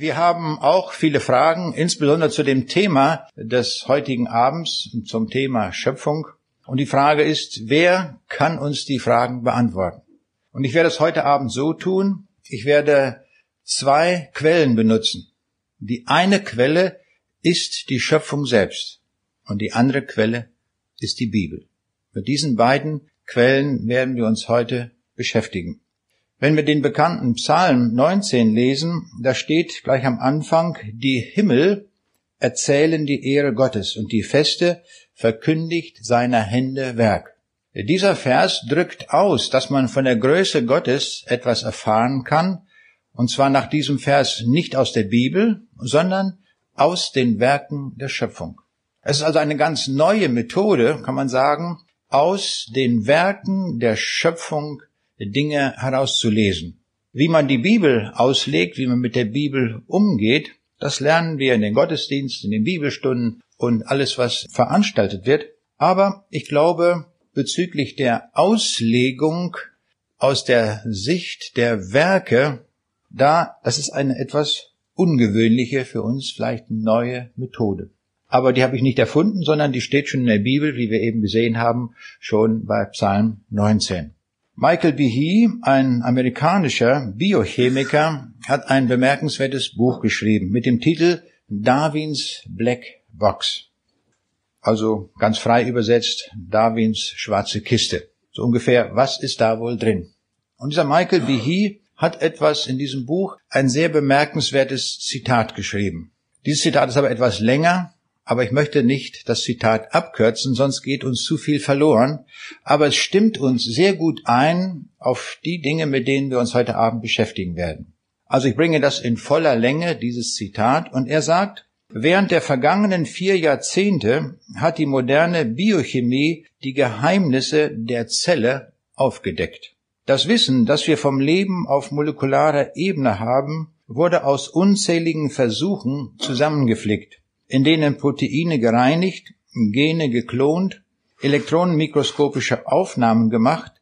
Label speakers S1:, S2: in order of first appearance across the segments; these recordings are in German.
S1: Wir haben auch viele Fragen, insbesondere zu dem Thema des heutigen Abends, zum Thema Schöpfung. Und die Frage ist, wer kann uns die Fragen beantworten? Und ich werde es heute Abend so tun, ich werde zwei Quellen benutzen. Die eine Quelle ist die Schöpfung selbst und die andere Quelle ist die Bibel. Mit diesen beiden Quellen werden wir uns heute beschäftigen. Wenn wir den bekannten Psalm 19 lesen, da steht gleich am Anfang, die Himmel erzählen die Ehre Gottes und die Feste verkündigt seiner Hände Werk. Dieser Vers drückt aus, dass man von der Größe Gottes etwas erfahren kann, und zwar nach diesem Vers nicht aus der Bibel, sondern aus den Werken der Schöpfung. Es ist also eine ganz neue Methode, kann man sagen, aus den Werken der Schöpfung Dinge herauszulesen. Wie man die Bibel auslegt, wie man mit der Bibel umgeht, das lernen wir in den Gottesdiensten, in den Bibelstunden und alles, was veranstaltet wird. Aber ich glaube, bezüglich der Auslegung aus der Sicht der Werke, da, das ist eine etwas ungewöhnliche, für uns vielleicht neue Methode. Aber die habe ich nicht erfunden, sondern die steht schon in der Bibel, wie wir eben gesehen haben, schon bei Psalm 19. Michael Behe, ein amerikanischer Biochemiker, hat ein bemerkenswertes Buch geschrieben mit dem Titel Darwins Black Box. Also ganz frei übersetzt Darwins schwarze Kiste. So ungefähr, was ist da wohl drin? Und dieser Michael Behe hat etwas in diesem Buch, ein sehr bemerkenswertes Zitat geschrieben. Dieses Zitat ist aber etwas länger, aber ich möchte nicht das Zitat abkürzen, sonst geht uns zu viel verloren. Aber es stimmt uns sehr gut ein auf die Dinge, mit denen wir uns heute Abend beschäftigen werden. Also ich bringe das in voller Länge, dieses Zitat, und er sagt, Während der vergangenen vier Jahrzehnte hat die moderne Biochemie die Geheimnisse der Zelle aufgedeckt. Das Wissen, das wir vom Leben auf molekularer Ebene haben, wurde aus unzähligen Versuchen zusammengeflickt in denen Proteine gereinigt, Gene geklont, elektronenmikroskopische Aufnahmen gemacht,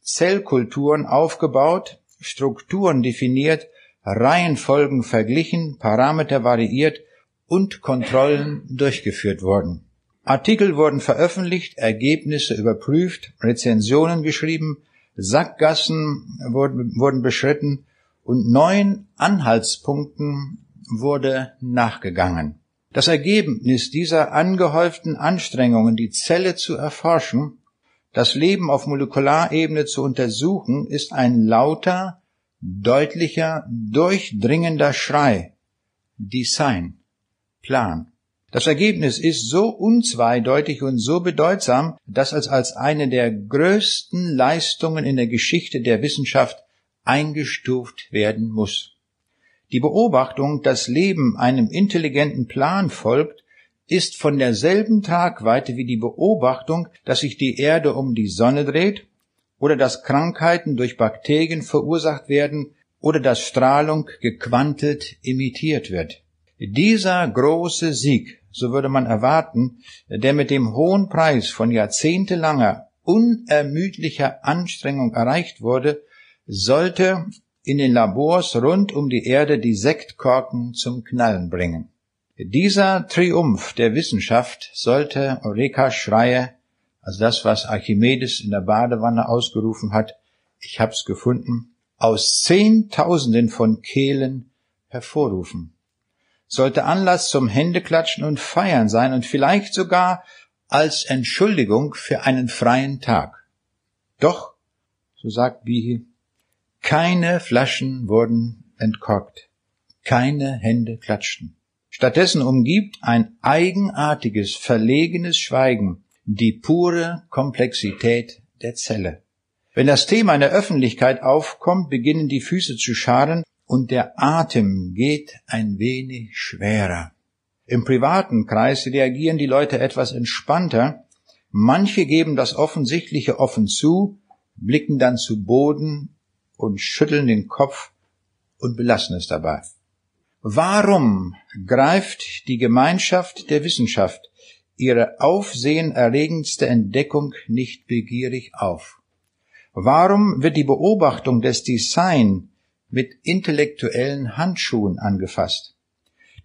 S1: Zellkulturen aufgebaut, Strukturen definiert, Reihenfolgen verglichen, Parameter variiert und Kontrollen durchgeführt wurden. Artikel wurden veröffentlicht, Ergebnisse überprüft, Rezensionen geschrieben, Sackgassen wurden, wurden beschritten und neun Anhaltspunkten wurde nachgegangen. Das Ergebnis dieser angehäuften Anstrengungen, die Zelle zu erforschen, das Leben auf Molekularebene zu untersuchen, ist ein lauter, deutlicher, durchdringender Schrei. Design. Plan. Das Ergebnis ist so unzweideutig und so bedeutsam, dass es als eine der größten Leistungen in der Geschichte der Wissenschaft eingestuft werden muss. Die Beobachtung, dass Leben einem intelligenten Plan folgt, ist von derselben Tragweite wie die Beobachtung, dass sich die Erde um die Sonne dreht oder dass Krankheiten durch Bakterien verursacht werden oder dass Strahlung gequantelt imitiert wird. Dieser große Sieg, so würde man erwarten, der mit dem hohen Preis von jahrzehntelanger, unermüdlicher Anstrengung erreicht wurde, sollte in den Labors rund um die Erde die Sektkorken zum Knallen bringen. Dieser Triumph der Wissenschaft sollte Eureka Schreie, also das, was Archimedes in der Badewanne ausgerufen hat, ich hab's gefunden, aus Zehntausenden von Kehlen hervorrufen. Sollte Anlass zum Händeklatschen und Feiern sein und vielleicht sogar als Entschuldigung für einen freien Tag. Doch, so sagt Bihi, keine Flaschen wurden entkorkt. Keine Hände klatschten. Stattdessen umgibt ein eigenartiges, verlegenes Schweigen die pure Komplexität der Zelle. Wenn das Thema in der Öffentlichkeit aufkommt, beginnen die Füße zu scharen und der Atem geht ein wenig schwerer. Im privaten Kreis reagieren die Leute etwas entspannter. Manche geben das Offensichtliche offen zu, blicken dann zu Boden und schütteln den Kopf und belassen es dabei. Warum greift die Gemeinschaft der Wissenschaft ihre aufsehenerregendste Entdeckung nicht begierig auf? Warum wird die Beobachtung des Design mit intellektuellen Handschuhen angefasst.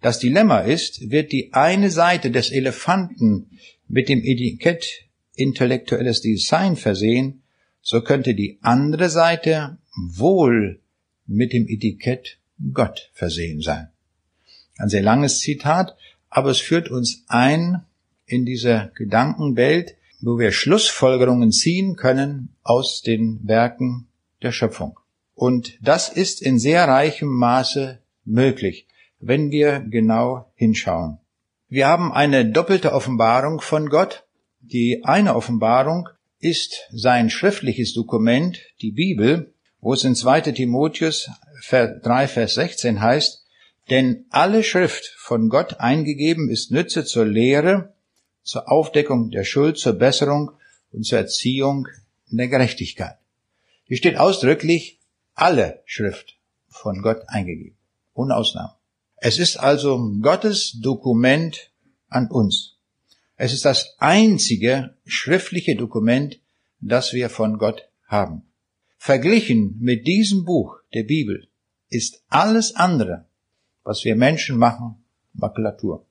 S1: Das Dilemma ist, wird die eine Seite des Elefanten mit dem Etikett intellektuelles Design versehen, so könnte die andere Seite wohl mit dem Etikett Gott versehen sein. Ein sehr langes Zitat, aber es führt uns ein in diese Gedankenwelt, wo wir Schlussfolgerungen ziehen können aus den Werken der Schöpfung. Und das ist in sehr reichem Maße möglich, wenn wir genau hinschauen. Wir haben eine doppelte Offenbarung von Gott. Die eine Offenbarung ist sein schriftliches Dokument, die Bibel, wo es in 2 Timotheus 3, Vers 16 heißt, denn alle Schrift von Gott eingegeben ist Nütze zur Lehre, zur Aufdeckung der Schuld, zur Besserung und zur Erziehung der Gerechtigkeit. Hier steht ausdrücklich alle Schrift von Gott eingegeben, ohne Ausnahme. Es ist also Gottes Dokument an uns. Es ist das einzige schriftliche Dokument, das wir von Gott haben. Verglichen mit diesem Buch der Bibel ist alles andere, was wir Menschen machen, Makulatur.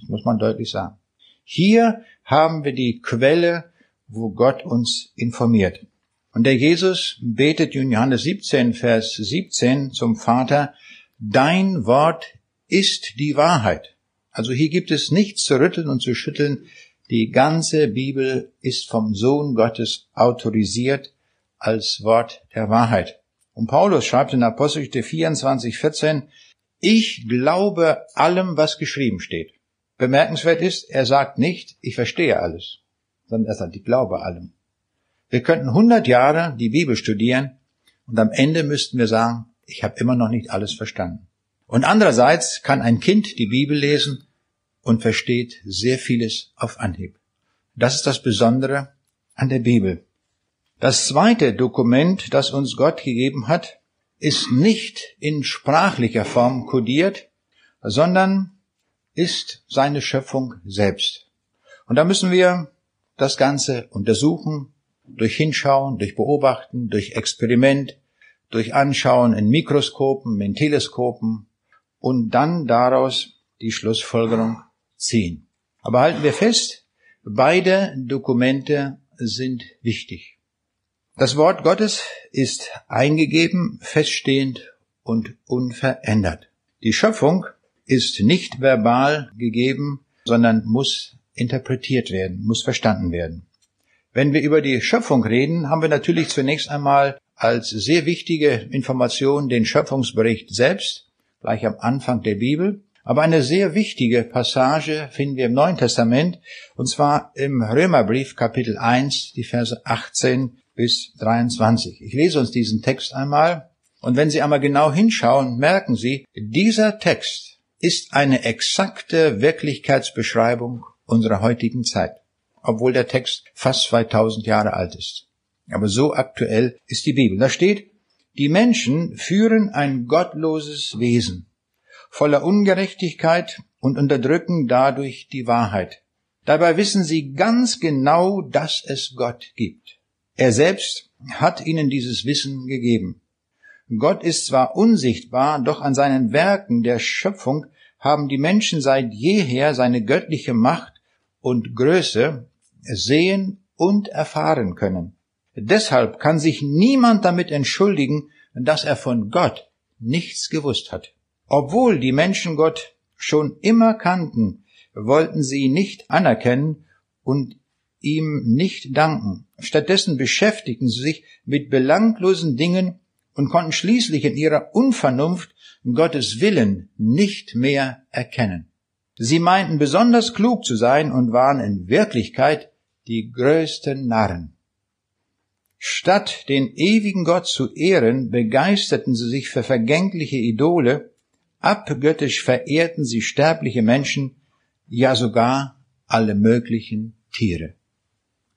S1: Das muss man deutlich sagen. Hier haben wir die Quelle, wo Gott uns informiert. Und der Jesus betet in Johannes 17, Vers 17 zum Vater, Dein Wort ist die Wahrheit. Also hier gibt es nichts zu rütteln und zu schütteln. Die ganze Bibel ist vom Sohn Gottes autorisiert als Wort der Wahrheit. Und Paulus schreibt in Apostelgeschichte 24, 14, ich glaube allem, was geschrieben steht. Bemerkenswert ist, er sagt nicht, ich verstehe alles, sondern er sagt, ich glaube allem. Wir könnten 100 Jahre die Bibel studieren und am Ende müssten wir sagen, ich habe immer noch nicht alles verstanden. Und andererseits kann ein Kind die Bibel lesen und versteht sehr vieles auf Anhieb. Das ist das Besondere an der Bibel. Das zweite Dokument, das uns Gott gegeben hat, ist nicht in sprachlicher Form kodiert, sondern ist seine Schöpfung selbst. Und da müssen wir das Ganze untersuchen, durch Hinschauen, durch Beobachten, durch Experiment, durch Anschauen in Mikroskopen, in Teleskopen und dann daraus die Schlussfolgerung ziehen. Aber halten wir fest, beide Dokumente sind wichtig. Das Wort Gottes ist eingegeben, feststehend und unverändert. Die Schöpfung ist nicht verbal gegeben, sondern muss interpretiert werden, muss verstanden werden. Wenn wir über die Schöpfung reden, haben wir natürlich zunächst einmal als sehr wichtige Information den Schöpfungsbericht selbst, gleich am Anfang der Bibel. Aber eine sehr wichtige Passage finden wir im Neuen Testament, und zwar im Römerbrief Kapitel 1, die Verse 18 bis 23. Ich lese uns diesen Text einmal, und wenn Sie einmal genau hinschauen, merken Sie, dieser Text ist eine exakte Wirklichkeitsbeschreibung unserer heutigen Zeit, obwohl der Text fast 2000 Jahre alt ist. Aber so aktuell ist die Bibel. Da steht, die Menschen führen ein gottloses Wesen, voller Ungerechtigkeit und unterdrücken dadurch die Wahrheit. Dabei wissen sie ganz genau, dass es Gott gibt. Er selbst hat ihnen dieses Wissen gegeben. Gott ist zwar unsichtbar, doch an seinen Werken der Schöpfung haben die Menschen seit jeher seine göttliche Macht und Größe sehen und erfahren können. Deshalb kann sich niemand damit entschuldigen, dass er von Gott nichts gewusst hat. Obwohl die Menschen Gott schon immer kannten, wollten sie ihn nicht anerkennen und ihm nicht danken. Stattdessen beschäftigten sie sich mit belanglosen Dingen und konnten schließlich in ihrer Unvernunft Gottes Willen nicht mehr erkennen. Sie meinten besonders klug zu sein und waren in Wirklichkeit die größten Narren. Statt den ewigen Gott zu ehren, begeisterten sie sich für vergängliche Idole, abgöttisch verehrten sie sterbliche Menschen, ja sogar alle möglichen Tiere.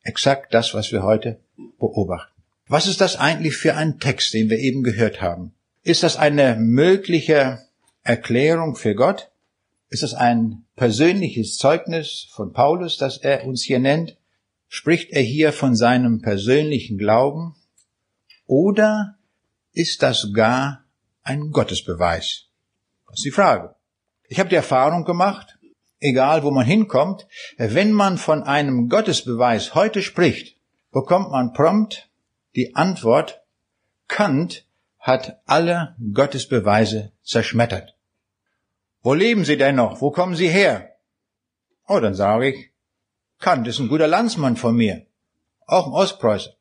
S1: Exakt das, was wir heute beobachten. Was ist das eigentlich für ein Text, den wir eben gehört haben? Ist das eine mögliche Erklärung für Gott? Ist das ein persönliches Zeugnis von Paulus, das er uns hier nennt? Spricht er hier von seinem persönlichen Glauben? Oder ist das gar ein Gottesbeweis? Das ist die Frage. Ich habe die Erfahrung gemacht, egal wo man hinkommt, wenn man von einem Gottesbeweis heute spricht, bekommt man prompt die Antwort, Kant hat alle Gottesbeweise zerschmettert. Wo leben Sie denn noch? Wo kommen Sie her? Oh, dann sage ich, Kant ist ein guter Landsmann von mir. Auch ein Ostpreußer.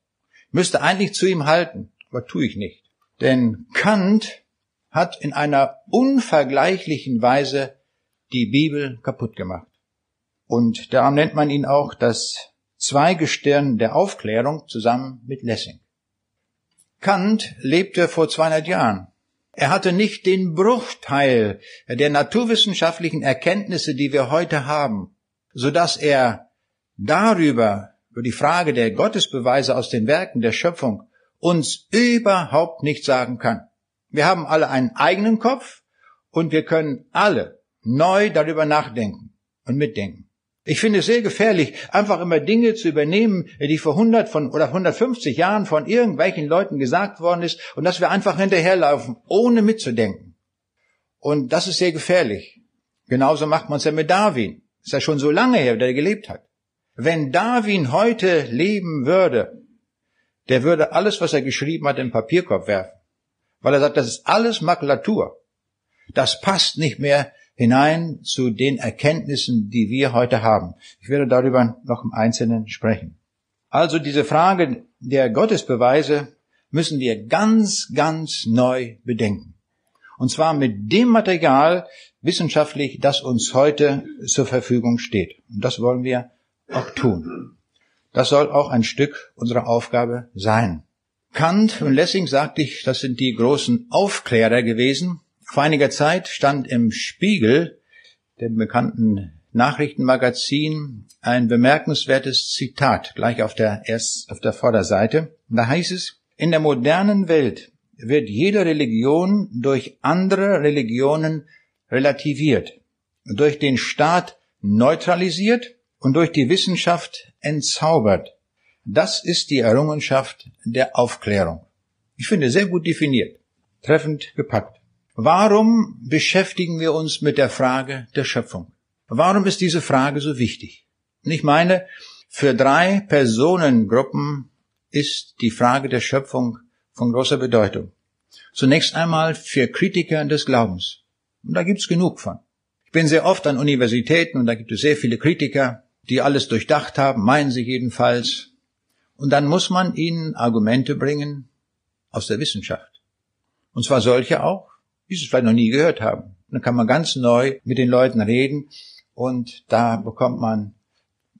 S1: Müsste eigentlich zu ihm halten, aber tue ich nicht. Denn Kant hat in einer unvergleichlichen Weise die Bibel kaputt gemacht. Und darum nennt man ihn auch das Zweigestirn der Aufklärung zusammen mit Lessing. Kant lebte vor 200 Jahren. Er hatte nicht den Bruchteil der naturwissenschaftlichen Erkenntnisse, die wir heute haben, so dass er darüber, über die Frage der Gottesbeweise aus den Werken der Schöpfung, uns überhaupt nicht sagen kann. Wir haben alle einen eigenen Kopf und wir können alle neu darüber nachdenken und mitdenken. Ich finde es sehr gefährlich, einfach immer Dinge zu übernehmen, die vor 100 von, oder 150 Jahren von irgendwelchen Leuten gesagt worden ist und dass wir einfach hinterherlaufen, ohne mitzudenken. Und das ist sehr gefährlich. Genauso macht man es ja mit Darwin. ist ja schon so lange her, der gelebt hat. Wenn Darwin heute leben würde, der würde alles, was er geschrieben hat, in den Papierkorb werfen. Weil er sagt, das ist alles Makulatur. Das passt nicht mehr hinein zu den Erkenntnissen, die wir heute haben. Ich werde darüber noch im Einzelnen sprechen. Also diese Frage der Gottesbeweise müssen wir ganz, ganz neu bedenken. Und zwar mit dem Material wissenschaftlich, das uns heute zur Verfügung steht. Und das wollen wir auch tun. Das soll auch ein Stück unserer Aufgabe sein. Kant und Lessing, sagte ich, das sind die großen Aufklärer gewesen, vor einiger Zeit stand im Spiegel, dem bekannten Nachrichtenmagazin, ein bemerkenswertes Zitat, gleich auf der, erst, auf der Vorderseite. Da heißt es, in der modernen Welt wird jede Religion durch andere Religionen relativiert, durch den Staat neutralisiert und durch die Wissenschaft entzaubert. Das ist die Errungenschaft der Aufklärung. Ich finde sehr gut definiert, treffend gepackt. Warum beschäftigen wir uns mit der Frage der Schöpfung? Warum ist diese Frage so wichtig? Und ich meine, für drei Personengruppen ist die Frage der Schöpfung von großer Bedeutung. Zunächst einmal für Kritiker des Glaubens. Und da gibt's genug von. Ich bin sehr oft an Universitäten und da gibt es sehr viele Kritiker, die alles durchdacht haben, meinen sie jedenfalls. Und dann muss man ihnen Argumente bringen aus der Wissenschaft. Und zwar solche auch, die es vielleicht noch nie gehört haben. Dann kann man ganz neu mit den Leuten reden und da bekommt man,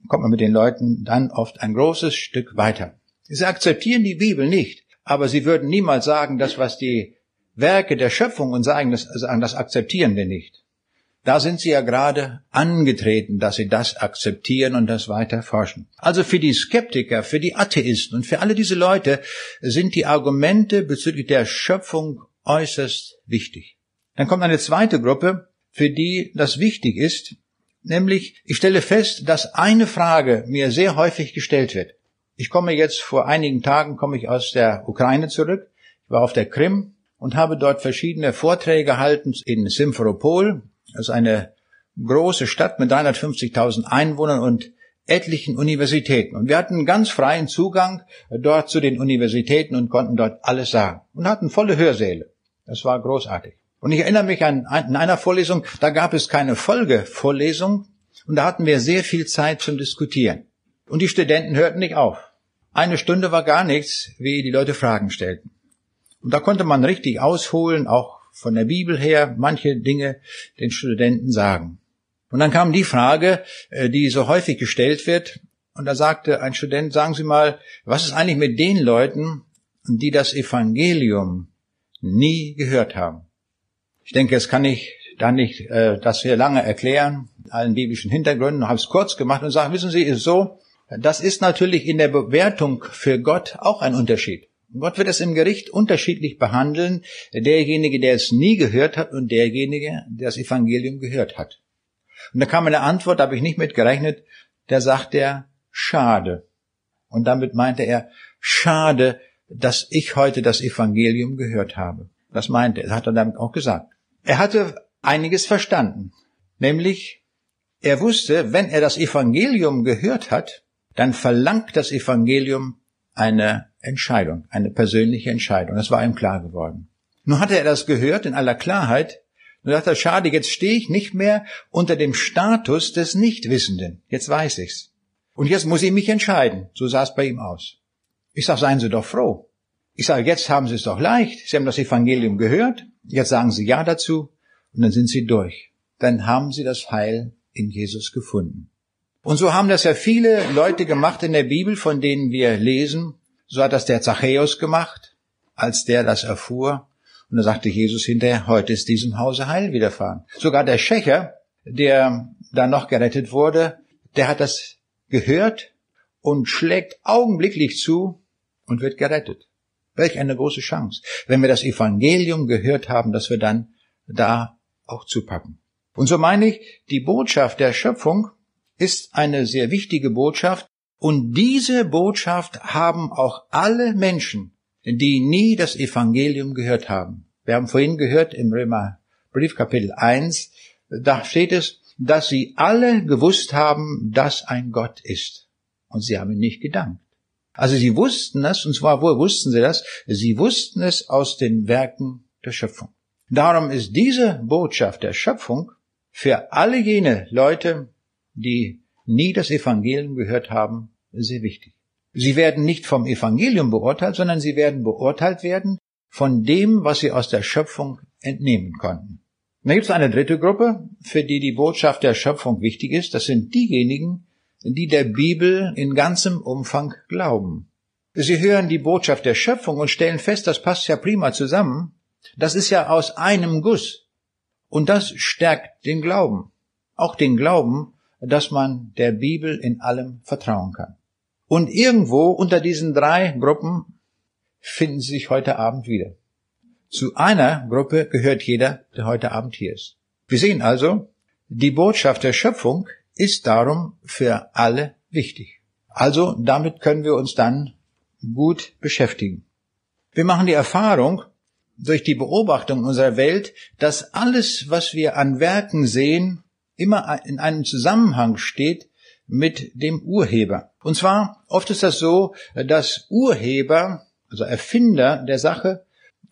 S1: kommt man mit den Leuten dann oft ein großes Stück weiter. Sie akzeptieren die Bibel nicht, aber sie würden niemals sagen, das, was die Werke der Schöpfung und sagen, das, sagen, das akzeptieren wir nicht. Da sind sie ja gerade angetreten, dass sie das akzeptieren und das weiter forschen. Also für die Skeptiker, für die Atheisten und für alle diese Leute sind die Argumente bezüglich der Schöpfung äußerst wichtig. Dann kommt eine zweite Gruppe, für die das wichtig ist, nämlich ich stelle fest, dass eine Frage mir sehr häufig gestellt wird. Ich komme jetzt vor einigen Tagen komme ich aus der Ukraine zurück, ich war auf der Krim und habe dort verschiedene Vorträge gehalten in Simferopol, das ist eine große Stadt mit 350.000 Einwohnern und etlichen Universitäten. Und wir hatten ganz freien Zugang dort zu den Universitäten und konnten dort alles sagen und hatten volle Hörsäle. Das war großartig. Und ich erinnere mich an, in einer Vorlesung, da gab es keine Folgevorlesung und da hatten wir sehr viel Zeit zum Diskutieren. Und die Studenten hörten nicht auf. Eine Stunde war gar nichts, wie die Leute Fragen stellten. Und da konnte man richtig ausholen, auch von der Bibel her, manche Dinge den Studenten sagen. Und dann kam die Frage, äh, die so häufig gestellt wird, und da sagte ein Student, sagen Sie mal, was ist eigentlich mit den Leuten, die das Evangelium nie gehört haben. Ich denke, es kann ich da nicht äh, das hier lange erklären, allen biblischen Hintergründen, habe es kurz gemacht und sage, wissen Sie, ist so, das ist natürlich in der Bewertung für Gott auch ein Unterschied. Gott wird es im Gericht unterschiedlich behandeln, derjenige, der es nie gehört hat und derjenige, der das Evangelium gehört hat. Und da kam eine Antwort, da habe ich nicht mit gerechnet, da sagt er, schade. Und damit meinte er, schade, dass ich heute das Evangelium gehört habe. Das meinte er, das hat er damit auch gesagt. Er hatte einiges verstanden, nämlich er wusste, wenn er das Evangelium gehört hat, dann verlangt das Evangelium eine Entscheidung, eine persönliche Entscheidung. Das war ihm klar geworden. Nun hatte er das gehört in aller Klarheit und dachte, schade, jetzt stehe ich nicht mehr unter dem Status des Nichtwissenden. Jetzt weiß ich's. Und jetzt muss ich mich entscheiden. So sah es bei ihm aus. Ich sage, seien Sie doch froh. Ich sage, jetzt haben Sie es doch leicht. Sie haben das Evangelium gehört. Jetzt sagen Sie Ja dazu. Und dann sind Sie durch. Dann haben Sie das Heil in Jesus gefunden. Und so haben das ja viele Leute gemacht in der Bibel, von denen wir lesen. So hat das der Zachäus gemacht, als der das erfuhr. Und da sagte Jesus hinterher, heute ist diesem Hause Heil widerfahren. Sogar der Schächer, der da noch gerettet wurde, der hat das gehört und schlägt augenblicklich zu und wird gerettet. Welch eine große Chance, wenn wir das Evangelium gehört haben, dass wir dann da auch zupacken. Und so meine ich, die Botschaft der Schöpfung ist eine sehr wichtige Botschaft und diese Botschaft haben auch alle Menschen, die nie das Evangelium gehört haben. Wir haben vorhin gehört im Römer Brief Kapitel 1, da steht es, dass sie alle gewusst haben, dass ein Gott ist. Und sie haben ihn nicht gedankt. Also sie wussten es, und zwar woher wussten sie das? Sie wussten es aus den Werken der Schöpfung. Darum ist diese Botschaft der Schöpfung für alle jene Leute, die nie das Evangelium gehört haben, sehr wichtig. Sie werden nicht vom Evangelium beurteilt, sondern sie werden beurteilt werden von dem, was sie aus der Schöpfung entnehmen konnten. Und da gibt es eine dritte Gruppe, für die die Botschaft der Schöpfung wichtig ist. Das sind diejenigen, die der Bibel in ganzem Umfang glauben. Sie hören die Botschaft der Schöpfung und stellen fest, das passt ja prima zusammen. Das ist ja aus einem Guss. Und das stärkt den Glauben. Auch den Glauben, dass man der Bibel in allem vertrauen kann. Und irgendwo unter diesen drei Gruppen finden sie sich heute Abend wieder. Zu einer Gruppe gehört jeder, der heute Abend hier ist. Wir sehen also, die Botschaft der Schöpfung ist darum für alle wichtig. Also damit können wir uns dann gut beschäftigen. Wir machen die Erfahrung, durch die Beobachtung unserer Welt, dass alles, was wir an Werken sehen, immer in einem Zusammenhang steht mit dem Urheber. Und zwar oft ist das so, dass Urheber, also Erfinder der Sache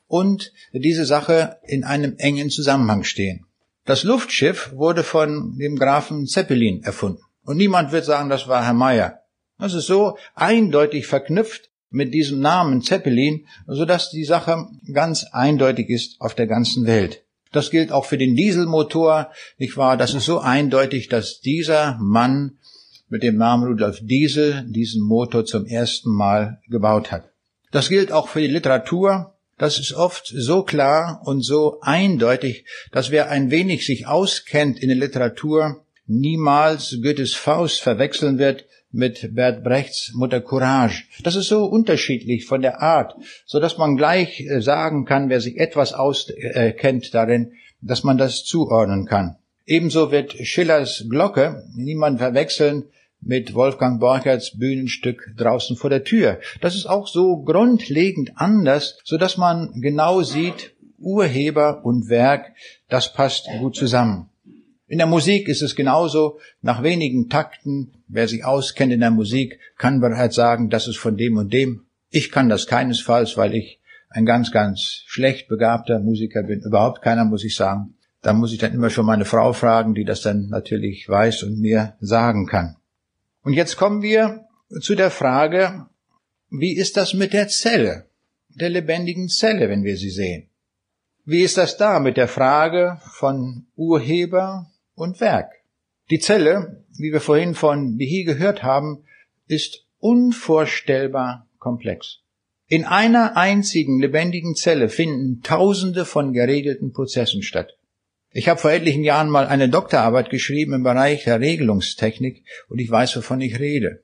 S1: und diese Sache in einem engen Zusammenhang stehen. Das Luftschiff wurde von dem Grafen Zeppelin erfunden. Und niemand wird sagen, das war Herr Meyer. Das ist so eindeutig verknüpft mit diesem Namen Zeppelin, so dass die Sache ganz eindeutig ist auf der ganzen Welt. Das gilt auch für den Dieselmotor, nicht wahr? Das ist so eindeutig, dass dieser Mann mit dem Namen Rudolf Diesel diesen Motor zum ersten Mal gebaut hat. Das gilt auch für die Literatur. Das ist oft so klar und so eindeutig, dass wer ein wenig sich auskennt in der Literatur, niemals Goethes Faust verwechseln wird mit Bert Brechts Mutter Courage. Das ist so unterschiedlich von der Art, so dass man gleich äh, sagen kann, wer sich etwas auskennt darin, dass man das zuordnen kann. Ebenso wird Schillers Glocke niemand verwechseln mit Wolfgang Borcherts Bühnenstück draußen vor der Tür. Das ist auch so grundlegend anders, so dass man genau sieht, Urheber und Werk, das passt gut zusammen. In der Musik ist es genauso. Nach wenigen Takten, wer sich auskennt in der Musik, kann bereits sagen, das ist von dem und dem. Ich kann das keinesfalls, weil ich ein ganz, ganz schlecht begabter Musiker bin. Überhaupt keiner, muss ich sagen. Da muss ich dann immer schon meine Frau fragen, die das dann natürlich weiß und mir sagen kann. Und jetzt kommen wir zu der Frage, wie ist das mit der Zelle, der lebendigen Zelle, wenn wir sie sehen? Wie ist das da mit der Frage von Urheber und Werk. Die Zelle, wie wir vorhin von Behi gehört haben, ist unvorstellbar komplex. In einer einzigen lebendigen Zelle finden Tausende von geregelten Prozessen statt. Ich habe vor etlichen Jahren mal eine Doktorarbeit geschrieben im Bereich der Regelungstechnik und ich weiß, wovon ich rede.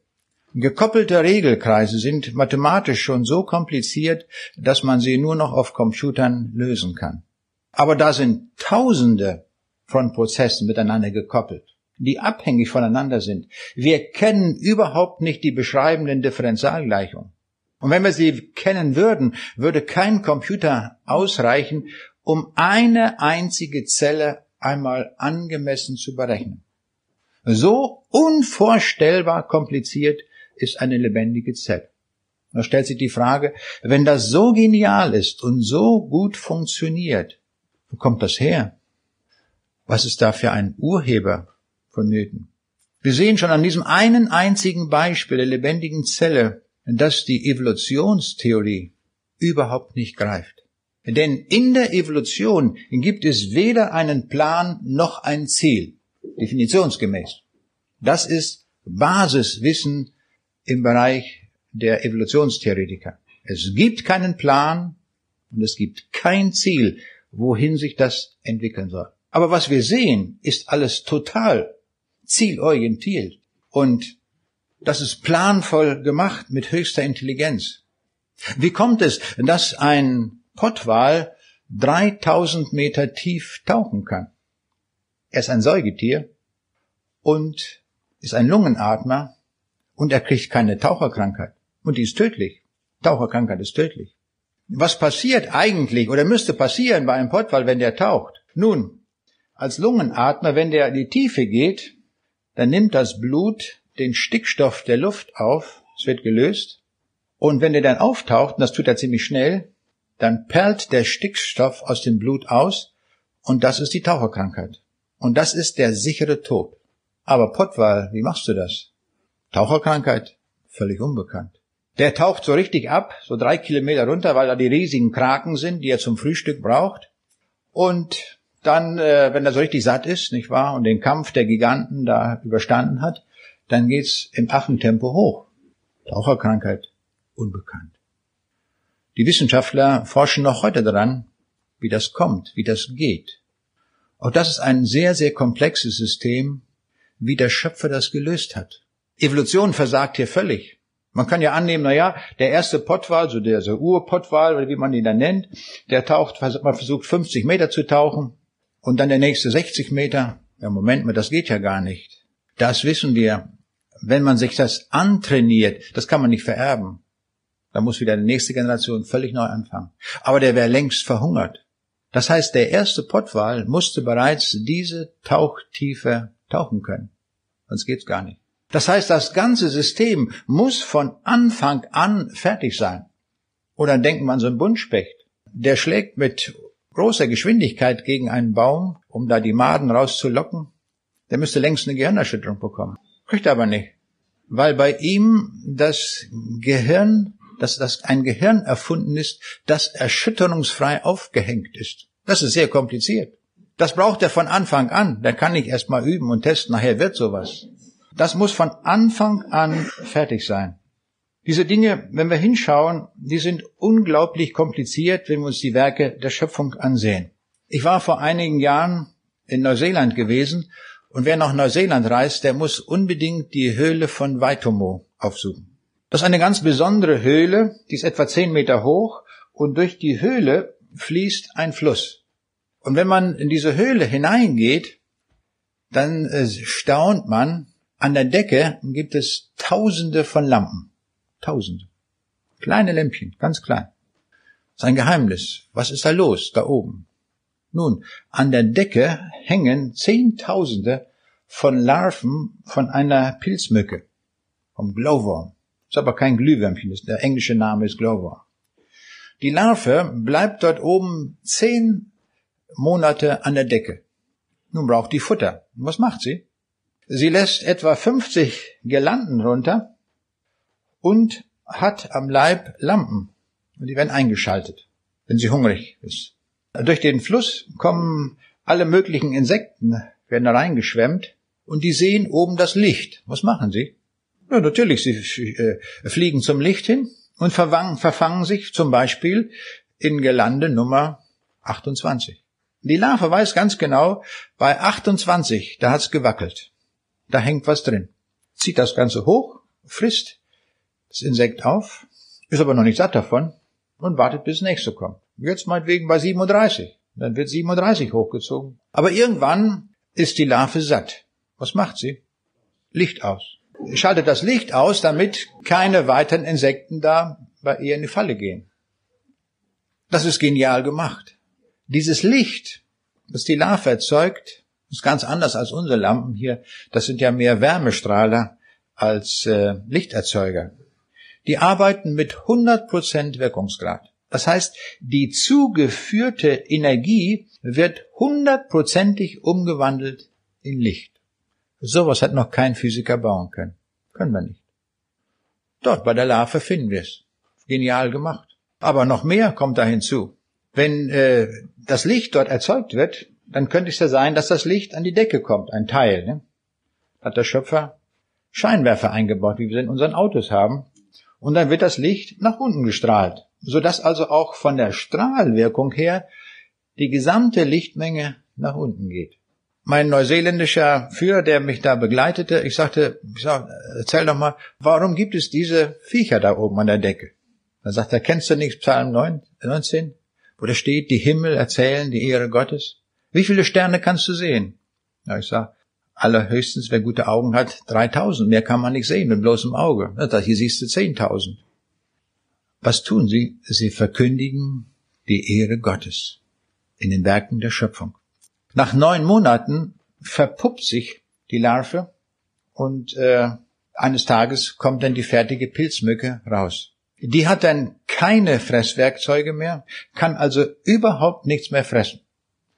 S1: Gekoppelte Regelkreise sind mathematisch schon so kompliziert, dass man sie nur noch auf Computern lösen kann. Aber da sind Tausende von Prozessen miteinander gekoppelt, die abhängig voneinander sind. Wir kennen überhaupt nicht die beschreibenden Differentialgleichungen. Und wenn wir sie kennen würden, würde kein Computer ausreichen, um eine einzige Zelle einmal angemessen zu berechnen. So unvorstellbar kompliziert ist eine lebendige Zelle. Da stellt sich die Frage, wenn das so genial ist und so gut funktioniert, wo kommt das her? Was ist da für ein Urheber vonnöten? Wir sehen schon an diesem einen einzigen Beispiel der lebendigen Zelle, dass die Evolutionstheorie überhaupt nicht greift. Denn in der Evolution gibt es weder einen Plan noch ein Ziel, definitionsgemäß. Das ist Basiswissen im Bereich der Evolutionstheoretiker. Es gibt keinen Plan und es gibt kein Ziel, wohin sich das entwickeln soll. Aber was wir sehen, ist alles total zielorientiert und das ist planvoll gemacht mit höchster Intelligenz. Wie kommt es, dass ein Pottwal 3000 Meter tief tauchen kann? Er ist ein Säugetier und ist ein Lungenatmer und er kriegt keine Taucherkrankheit. Und die ist tödlich. Taucherkrankheit ist tödlich. Was passiert eigentlich oder müsste passieren bei einem Pottwal, wenn der taucht? Nun, als Lungenatmer, wenn der in die Tiefe geht, dann nimmt das Blut den Stickstoff der Luft auf, es wird gelöst, und wenn der dann auftaucht, und das tut er ziemlich schnell, dann perlt der Stickstoff aus dem Blut aus, und das ist die Taucherkrankheit. Und das ist der sichere Tod. Aber Pottwal, wie machst du das? Taucherkrankheit? Völlig unbekannt. Der taucht so richtig ab, so drei Kilometer runter, weil da die riesigen Kraken sind, die er zum Frühstück braucht. Und dann, äh, wenn er so richtig satt ist, nicht wahr, und den Kampf der Giganten da überstanden hat, dann geht's im Affentempo hoch. Taucherkrankheit unbekannt. Die Wissenschaftler forschen noch heute daran, wie das kommt, wie das geht. Auch das ist ein sehr, sehr komplexes System, wie der Schöpfer das gelöst hat. Evolution versagt hier völlig. Man kann ja annehmen, na ja, der erste Pottwal, so der so Urpottwal, wie man ihn dann nennt, der taucht, man versucht 50 Meter zu tauchen und dann der nächste 60 Meter. Ja, Moment mal, das geht ja gar nicht. Das wissen wir. Wenn man sich das antrainiert, das kann man nicht vererben. Da muss wieder die nächste Generation völlig neu anfangen. Aber der wäre längst verhungert. Das heißt, der erste Pottwal musste bereits diese Tauchtiefe tauchen können. Sonst geht's gar nicht. Das heißt, das ganze System muss von Anfang an fertig sein. Oder denken wir an so einen Buntspecht. Der schlägt mit großer Geschwindigkeit gegen einen Baum, um da die Maden rauszulocken. Der müsste längst eine Gehirnerschütterung bekommen. Kriegt aber nicht. Weil bei ihm das Gehirn, dass das ein Gehirn erfunden ist, das erschütterungsfrei aufgehängt ist. Das ist sehr kompliziert. Das braucht er von Anfang an. Der kann nicht erst mal üben und testen, nachher wird sowas. Das muss von Anfang an fertig sein. Diese Dinge, wenn wir hinschauen, die sind unglaublich kompliziert, wenn wir uns die Werke der Schöpfung ansehen. Ich war vor einigen Jahren in Neuseeland gewesen und wer nach Neuseeland reist, der muss unbedingt die Höhle von Waitomo aufsuchen. Das ist eine ganz besondere Höhle, die ist etwa zehn Meter hoch und durch die Höhle fließt ein Fluss. Und wenn man in diese Höhle hineingeht, dann äh, staunt man, an der Decke gibt es tausende von Lampen. Tausende. Kleine Lämpchen, ganz klein. Das ist ein Geheimnis. Was ist da los, da oben? Nun, an der Decke hängen Zehntausende von Larven von einer Pilzmücke, vom Glowworm. Ist aber kein Glühwürmchen, der englische Name ist Glowworm. Die Larve bleibt dort oben zehn Monate an der Decke. Nun braucht die Futter. Und was macht sie? Sie lässt etwa 50 Girlanden runter und hat am Leib Lampen. Und die werden eingeschaltet, wenn sie hungrig ist. Durch den Fluss kommen alle möglichen Insekten, werden da reingeschwemmt und die sehen oben das Licht. Was machen sie? Ja, natürlich, sie äh, fliegen zum Licht hin und verfangen sich zum Beispiel in Gelande Nummer 28. Die Larve weiß ganz genau, bei 28, da hat's gewackelt da hängt was drin. Zieht das Ganze hoch, frisst das Insekt auf, ist aber noch nicht satt davon und wartet bis das nächste kommt. Jetzt meinetwegen bei 37. Dann wird 37 hochgezogen. Aber irgendwann ist die Larve satt. Was macht sie? Licht aus. Schaltet das Licht aus, damit keine weiteren Insekten da bei ihr in die Falle gehen. Das ist genial gemacht. Dieses Licht, das die Larve erzeugt, ist ganz anders als unsere Lampen hier. Das sind ja mehr Wärmestrahler als äh, Lichterzeuger. Die arbeiten mit 100% Wirkungsgrad. Das heißt, die zugeführte Energie wird hundertprozentig umgewandelt in Licht. Sowas hat noch kein Physiker bauen können. Können wir nicht. Dort bei der Larve finden wir es. Genial gemacht. Aber noch mehr kommt da hinzu. Wenn äh, das Licht dort erzeugt wird, dann könnte es ja sein, dass das Licht an die Decke kommt, ein Teil. Ne? Hat der Schöpfer Scheinwerfer eingebaut, wie wir sie in unseren Autos haben. Und dann wird das Licht nach unten gestrahlt, sodass also auch von der Strahlwirkung her die gesamte Lichtmenge nach unten geht. Mein neuseeländischer Führer, der mich da begleitete, ich sagte, ich sag, erzähl doch mal, warum gibt es diese Viecher da oben an der Decke? Dann sagt er, kennst du nicht Psalm 19, wo da steht, die Himmel erzählen die Ehre Gottes? Wie viele Sterne kannst du sehen? Ja, ich sag, allerhöchstens, wer gute Augen hat, 3000. Mehr kann man nicht sehen mit bloßem Auge. Ja, hier siehst du 10.000. Was tun sie? Sie verkündigen die Ehre Gottes in den Werken der Schöpfung. Nach neun Monaten verpuppt sich die Larve und äh, eines Tages kommt dann die fertige Pilzmücke raus. Die hat dann keine Fresswerkzeuge mehr, kann also überhaupt nichts mehr fressen.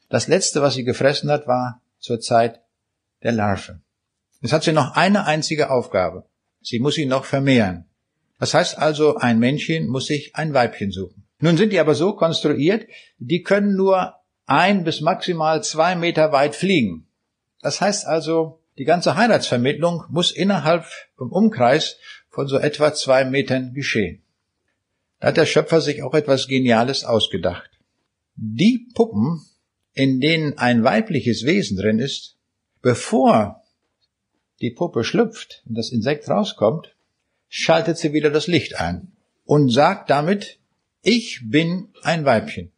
S1: Das letzte, was sie gefressen hat, war zur Zeit der Larve. Jetzt hat sie noch eine einzige Aufgabe. Sie muss ihn noch vermehren. Das heißt also, ein Männchen muss sich ein Weibchen suchen. Nun sind die aber so konstruiert, die können nur ein bis maximal zwei Meter weit fliegen. Das heißt also, die ganze Heiratsvermittlung muss innerhalb vom Umkreis von so etwa zwei Metern geschehen. Da hat der Schöpfer sich auch etwas Geniales ausgedacht. Die Puppen, in denen ein weibliches Wesen drin ist, bevor die Puppe schlüpft und das Insekt rauskommt, schaltet sie wieder das Licht ein und sagt damit, ich bin ein Weibchen.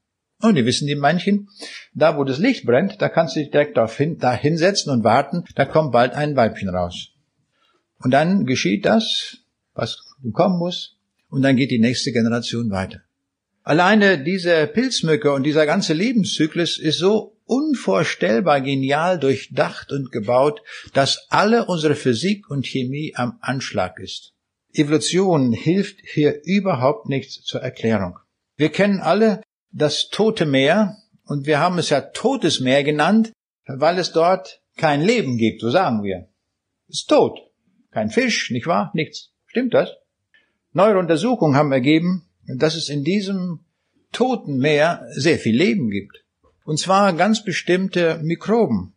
S1: Und die wissen die Männchen, da wo das Licht brennt, da kannst du dich direkt hin, da hinsetzen und warten, da kommt bald ein Weibchen raus. Und dann geschieht das, was kommen muss, und dann geht die nächste Generation weiter. Alleine diese Pilzmücke und dieser ganze Lebenszyklus ist so unvorstellbar genial durchdacht und gebaut, dass alle unsere Physik und Chemie am Anschlag ist. Evolution hilft hier überhaupt nichts zur Erklärung. Wir kennen alle das Tote Meer und wir haben es ja Totes Meer genannt, weil es dort kein Leben gibt, so sagen wir. Es ist tot. Kein Fisch, nicht wahr? Nichts. Stimmt das? Neuere Untersuchungen haben ergeben, dass es in diesem Toten Meer sehr viel Leben gibt. Und zwar ganz bestimmte Mikroben.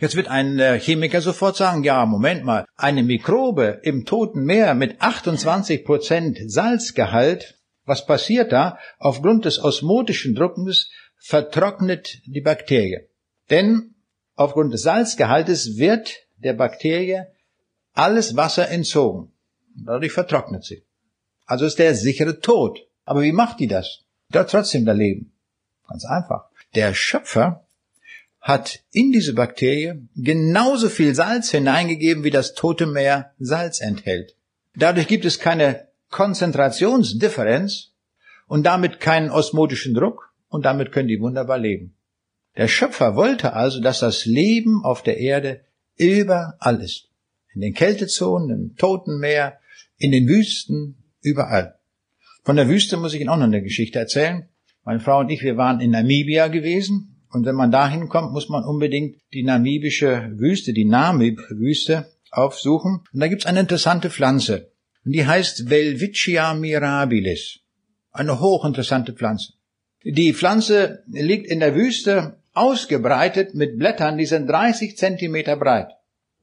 S1: Jetzt wird ein äh, Chemiker sofort sagen, ja, Moment mal, eine Mikrobe im Toten Meer mit 28 Prozent Salzgehalt was passiert da? Aufgrund des osmotischen Druckes vertrocknet die Bakterie. Denn aufgrund des Salzgehaltes wird der Bakterie alles Wasser entzogen. Dadurch vertrocknet sie. Also ist der sichere Tod. Aber wie macht die das? Dort trotzdem da leben. Ganz einfach. Der Schöpfer hat in diese Bakterie genauso viel Salz hineingegeben, wie das tote Meer Salz enthält. Dadurch gibt es keine Konzentrationsdifferenz und damit keinen osmotischen Druck und damit können die wunderbar leben. Der Schöpfer wollte also, dass das Leben auf der Erde überall ist. In den Kältezonen, im Toten Meer, in den Wüsten, überall. Von der Wüste muss ich Ihnen auch noch eine Geschichte erzählen. Meine Frau und ich, wir waren in Namibia gewesen. Und wenn man dahin kommt, muss man unbedingt die namibische Wüste, die Namib-Wüste aufsuchen. Und da gibt's eine interessante Pflanze. Und die heißt Welwitschia mirabilis. Eine hochinteressante Pflanze. Die Pflanze liegt in der Wüste ausgebreitet mit Blättern, die sind 30 Zentimeter breit.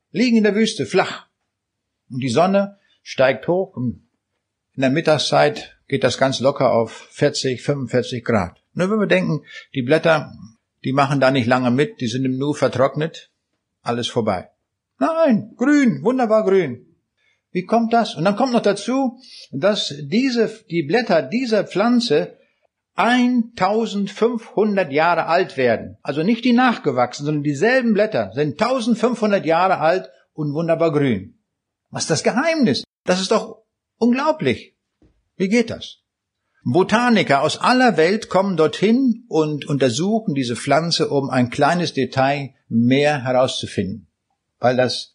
S1: Liegen in der Wüste flach. Und die Sonne steigt hoch und in der Mittagszeit geht das ganz locker auf 40, 45 Grad. Nur wenn wir denken, die Blätter, die machen da nicht lange mit, die sind im Nu vertrocknet, alles vorbei. Nein, grün, wunderbar grün. Wie kommt das? Und dann kommt noch dazu, dass diese, die Blätter dieser Pflanze 1500 Jahre alt werden. Also nicht die nachgewachsen, sondern dieselben Blätter sind 1500 Jahre alt und wunderbar grün. Was ist das Geheimnis? Das ist doch unglaublich. Wie geht das? Botaniker aus aller Welt kommen dorthin und untersuchen diese Pflanze, um ein kleines Detail mehr herauszufinden, weil das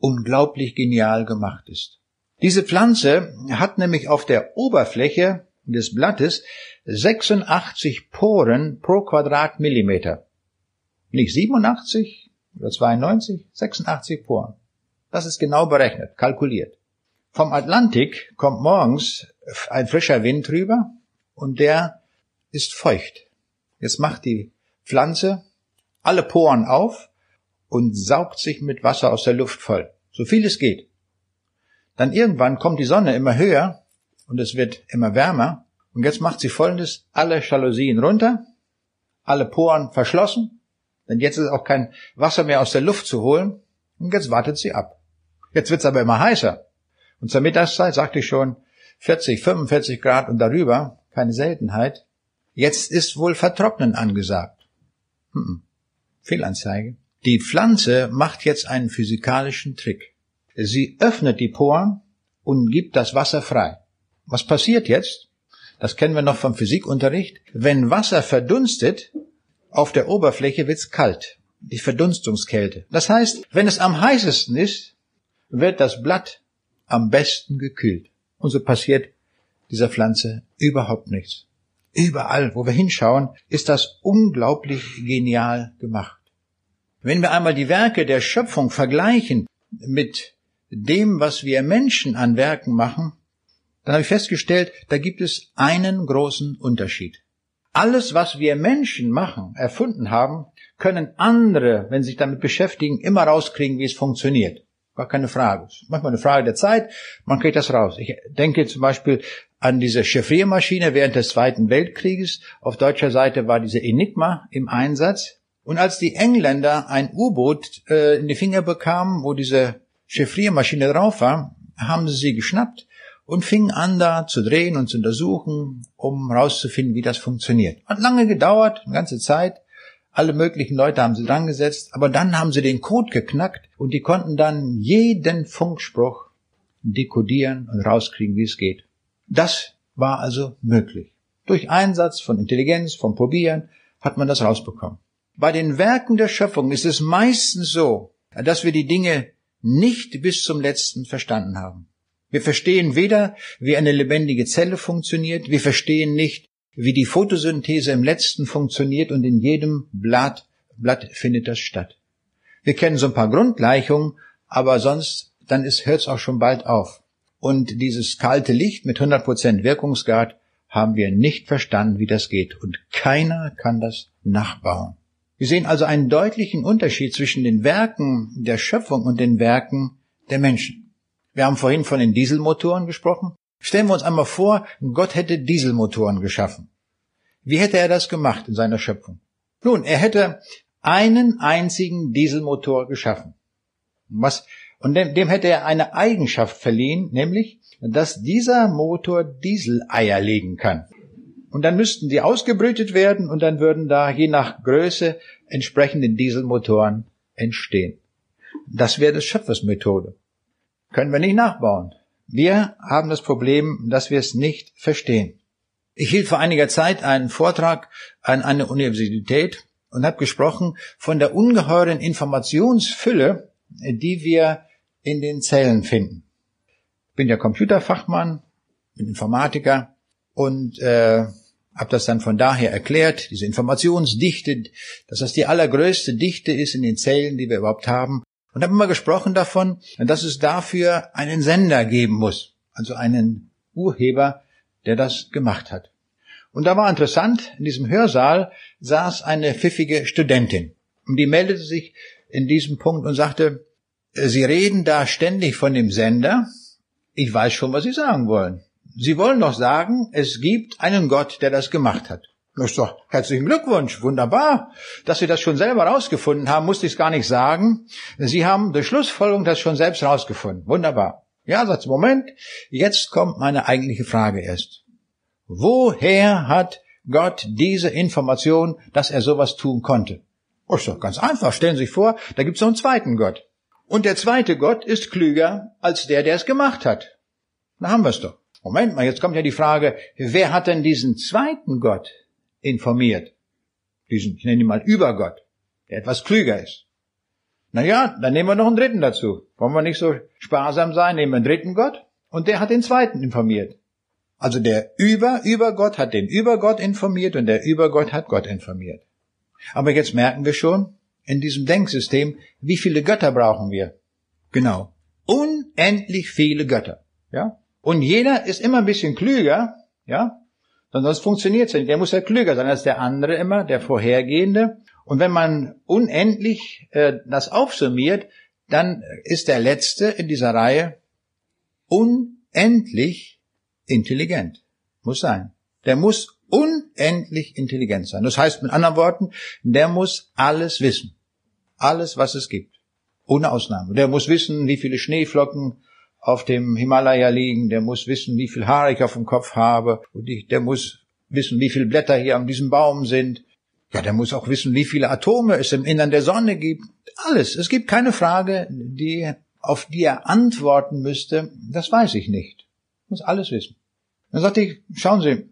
S1: unglaublich genial gemacht ist. Diese Pflanze hat nämlich auf der Oberfläche des Blattes 86 Poren pro Quadratmillimeter. Nicht 87 oder 92, 86 Poren. Das ist genau berechnet, kalkuliert. Vom Atlantik kommt morgens ein frischer Wind rüber und der ist feucht. Jetzt macht die Pflanze alle Poren auf und saugt sich mit Wasser aus der Luft voll. So viel es geht. Dann irgendwann kommt die Sonne immer höher und es wird immer wärmer. Und jetzt macht sie folgendes, alle Jalousien runter, alle Poren verschlossen, denn jetzt ist auch kein Wasser mehr aus der Luft zu holen und jetzt wartet sie ab. Jetzt wird's aber immer heißer. Und zur Mittagszeit sagte ich schon 40, 45 Grad und darüber, keine Seltenheit. Jetzt ist wohl Vertrocknen angesagt. Hm, Fehlanzeige. Die Pflanze macht jetzt einen physikalischen Trick. Sie öffnet die Poren und gibt das Wasser frei. Was passiert jetzt? Das kennen wir noch vom Physikunterricht. Wenn Wasser verdunstet, auf der Oberfläche wird's kalt. Die Verdunstungskälte. Das heißt, wenn es am heißesten ist, wird das Blatt am besten gekühlt. Und so passiert dieser Pflanze überhaupt nichts. Überall, wo wir hinschauen, ist das unglaublich genial gemacht. Wenn wir einmal die Werke der Schöpfung vergleichen mit dem, was wir Menschen an Werken machen, dann habe ich festgestellt, da gibt es einen großen Unterschied. Alles, was wir Menschen machen, erfunden haben, können andere, wenn sie sich damit beschäftigen, immer rauskriegen, wie es funktioniert. Gar keine Frage. Manchmal eine Frage der Zeit, man kriegt das raus. Ich denke zum Beispiel an diese Chiffriermaschine während des Zweiten Weltkrieges. Auf deutscher Seite war diese Enigma im Einsatz. Und als die Engländer ein U-Boot äh, in die Finger bekamen, wo diese Chiffriermaschine drauf war, haben sie sie geschnappt und fingen an da zu drehen und zu untersuchen, um herauszufinden, wie das funktioniert. Hat lange gedauert, eine ganze Zeit. Alle möglichen Leute haben sie dran gesetzt, aber dann haben sie den Code geknackt und die konnten dann jeden Funkspruch dekodieren und rauskriegen, wie es geht. Das war also möglich. Durch Einsatz von Intelligenz, vom Probieren hat man das rausbekommen. Bei den Werken der Schöpfung ist es meistens so, dass wir die Dinge nicht bis zum letzten verstanden haben. Wir verstehen weder, wie eine lebendige Zelle funktioniert, wir verstehen nicht, wie die Photosynthese im letzten funktioniert und in jedem Blatt, Blatt findet das statt. Wir kennen so ein paar Grundgleichungen, aber sonst, dann ist, hört's auch schon bald auf. Und dieses kalte Licht mit 100% Wirkungsgrad haben wir nicht verstanden, wie das geht. Und keiner kann das nachbauen. Wir sehen also einen deutlichen Unterschied zwischen den Werken der Schöpfung und den Werken der Menschen. Wir haben vorhin von den Dieselmotoren gesprochen. Stellen wir uns einmal vor, Gott hätte Dieselmotoren geschaffen. Wie hätte er das gemacht in seiner Schöpfung? Nun, er hätte einen einzigen Dieselmotor geschaffen. Was, und dem, dem hätte er eine Eigenschaft verliehen, nämlich, dass dieser Motor Dieseleier legen kann. Und dann müssten die ausgebrütet werden und dann würden da je nach Größe entsprechende Dieselmotoren entstehen. Das wäre das Schöpfersmethode. Können wir nicht nachbauen. Wir haben das Problem, dass wir es nicht verstehen. Ich hielt vor einiger Zeit einen Vortrag an einer Universität und habe gesprochen von der ungeheuren Informationsfülle, die wir in den Zellen finden. Ich bin ja Computerfachmann, bin Informatiker und äh, habe das dann von daher erklärt, diese Informationsdichte, dass das die allergrößte Dichte ist in den Zellen, die wir überhaupt haben. Und habe immer gesprochen davon, dass es dafür einen Sender geben muss, also einen Urheber, der das gemacht hat. Und da war interessant, in diesem Hörsaal saß eine pfiffige Studentin. Und die meldete sich in diesem Punkt und sagte, Sie reden da ständig von dem Sender. Ich weiß schon, was Sie sagen wollen. Sie wollen doch sagen, es gibt einen Gott, der das gemacht hat. Ist doch herzlichen Glückwunsch, wunderbar. Dass Sie das schon selber rausgefunden haben, musste ich es gar nicht sagen. Sie haben durch Schlussfolgerung das schon selbst rausgefunden. Wunderbar. Ja, sagt Moment, jetzt kommt meine eigentliche Frage erst. Woher hat Gott diese Information, dass er sowas tun konnte? Oh, ist doch ganz einfach. Stellen Sie sich vor, da gibt es noch einen zweiten Gott. Und der zweite Gott ist klüger als der, der es gemacht hat. Da haben wir es doch. Moment mal, jetzt kommt ja die Frage, wer hat denn diesen zweiten Gott informiert? Diesen, ich nenne ihn mal Übergott, der etwas klüger ist. Na ja, dann nehmen wir noch einen dritten dazu. Wollen wir nicht so sparsam sein, nehmen wir einen dritten Gott und der hat den zweiten informiert. Also der Über, Übergott hat den Übergott informiert und der Übergott hat Gott informiert. Aber jetzt merken wir schon, in diesem Denksystem, wie viele Götter brauchen wir? Genau. Unendlich viele Götter. Ja? Und jeder ist immer ein bisschen klüger, ja? Sonst funktioniert es nicht. Der muss ja klüger sein als der andere immer, der vorhergehende. Und wenn man unendlich äh, das aufsummiert, dann ist der Letzte in dieser Reihe unendlich intelligent. Muss sein. Der muss unendlich intelligent sein. Das heißt mit anderen Worten, der muss alles wissen. Alles, was es gibt. Ohne Ausnahme. Der muss wissen, wie viele Schneeflocken auf dem Himalaya liegen. Der muss wissen, wie viel Haare ich auf dem Kopf habe. Und ich, der muss wissen, wie viele Blätter hier an diesem Baum sind. Ja, der muss auch wissen, wie viele Atome es im Innern der Sonne gibt. Alles. Es gibt keine Frage, die, auf die er antworten müsste. Das weiß ich nicht. Ich muss alles wissen. Dann sagte ich, schauen Sie,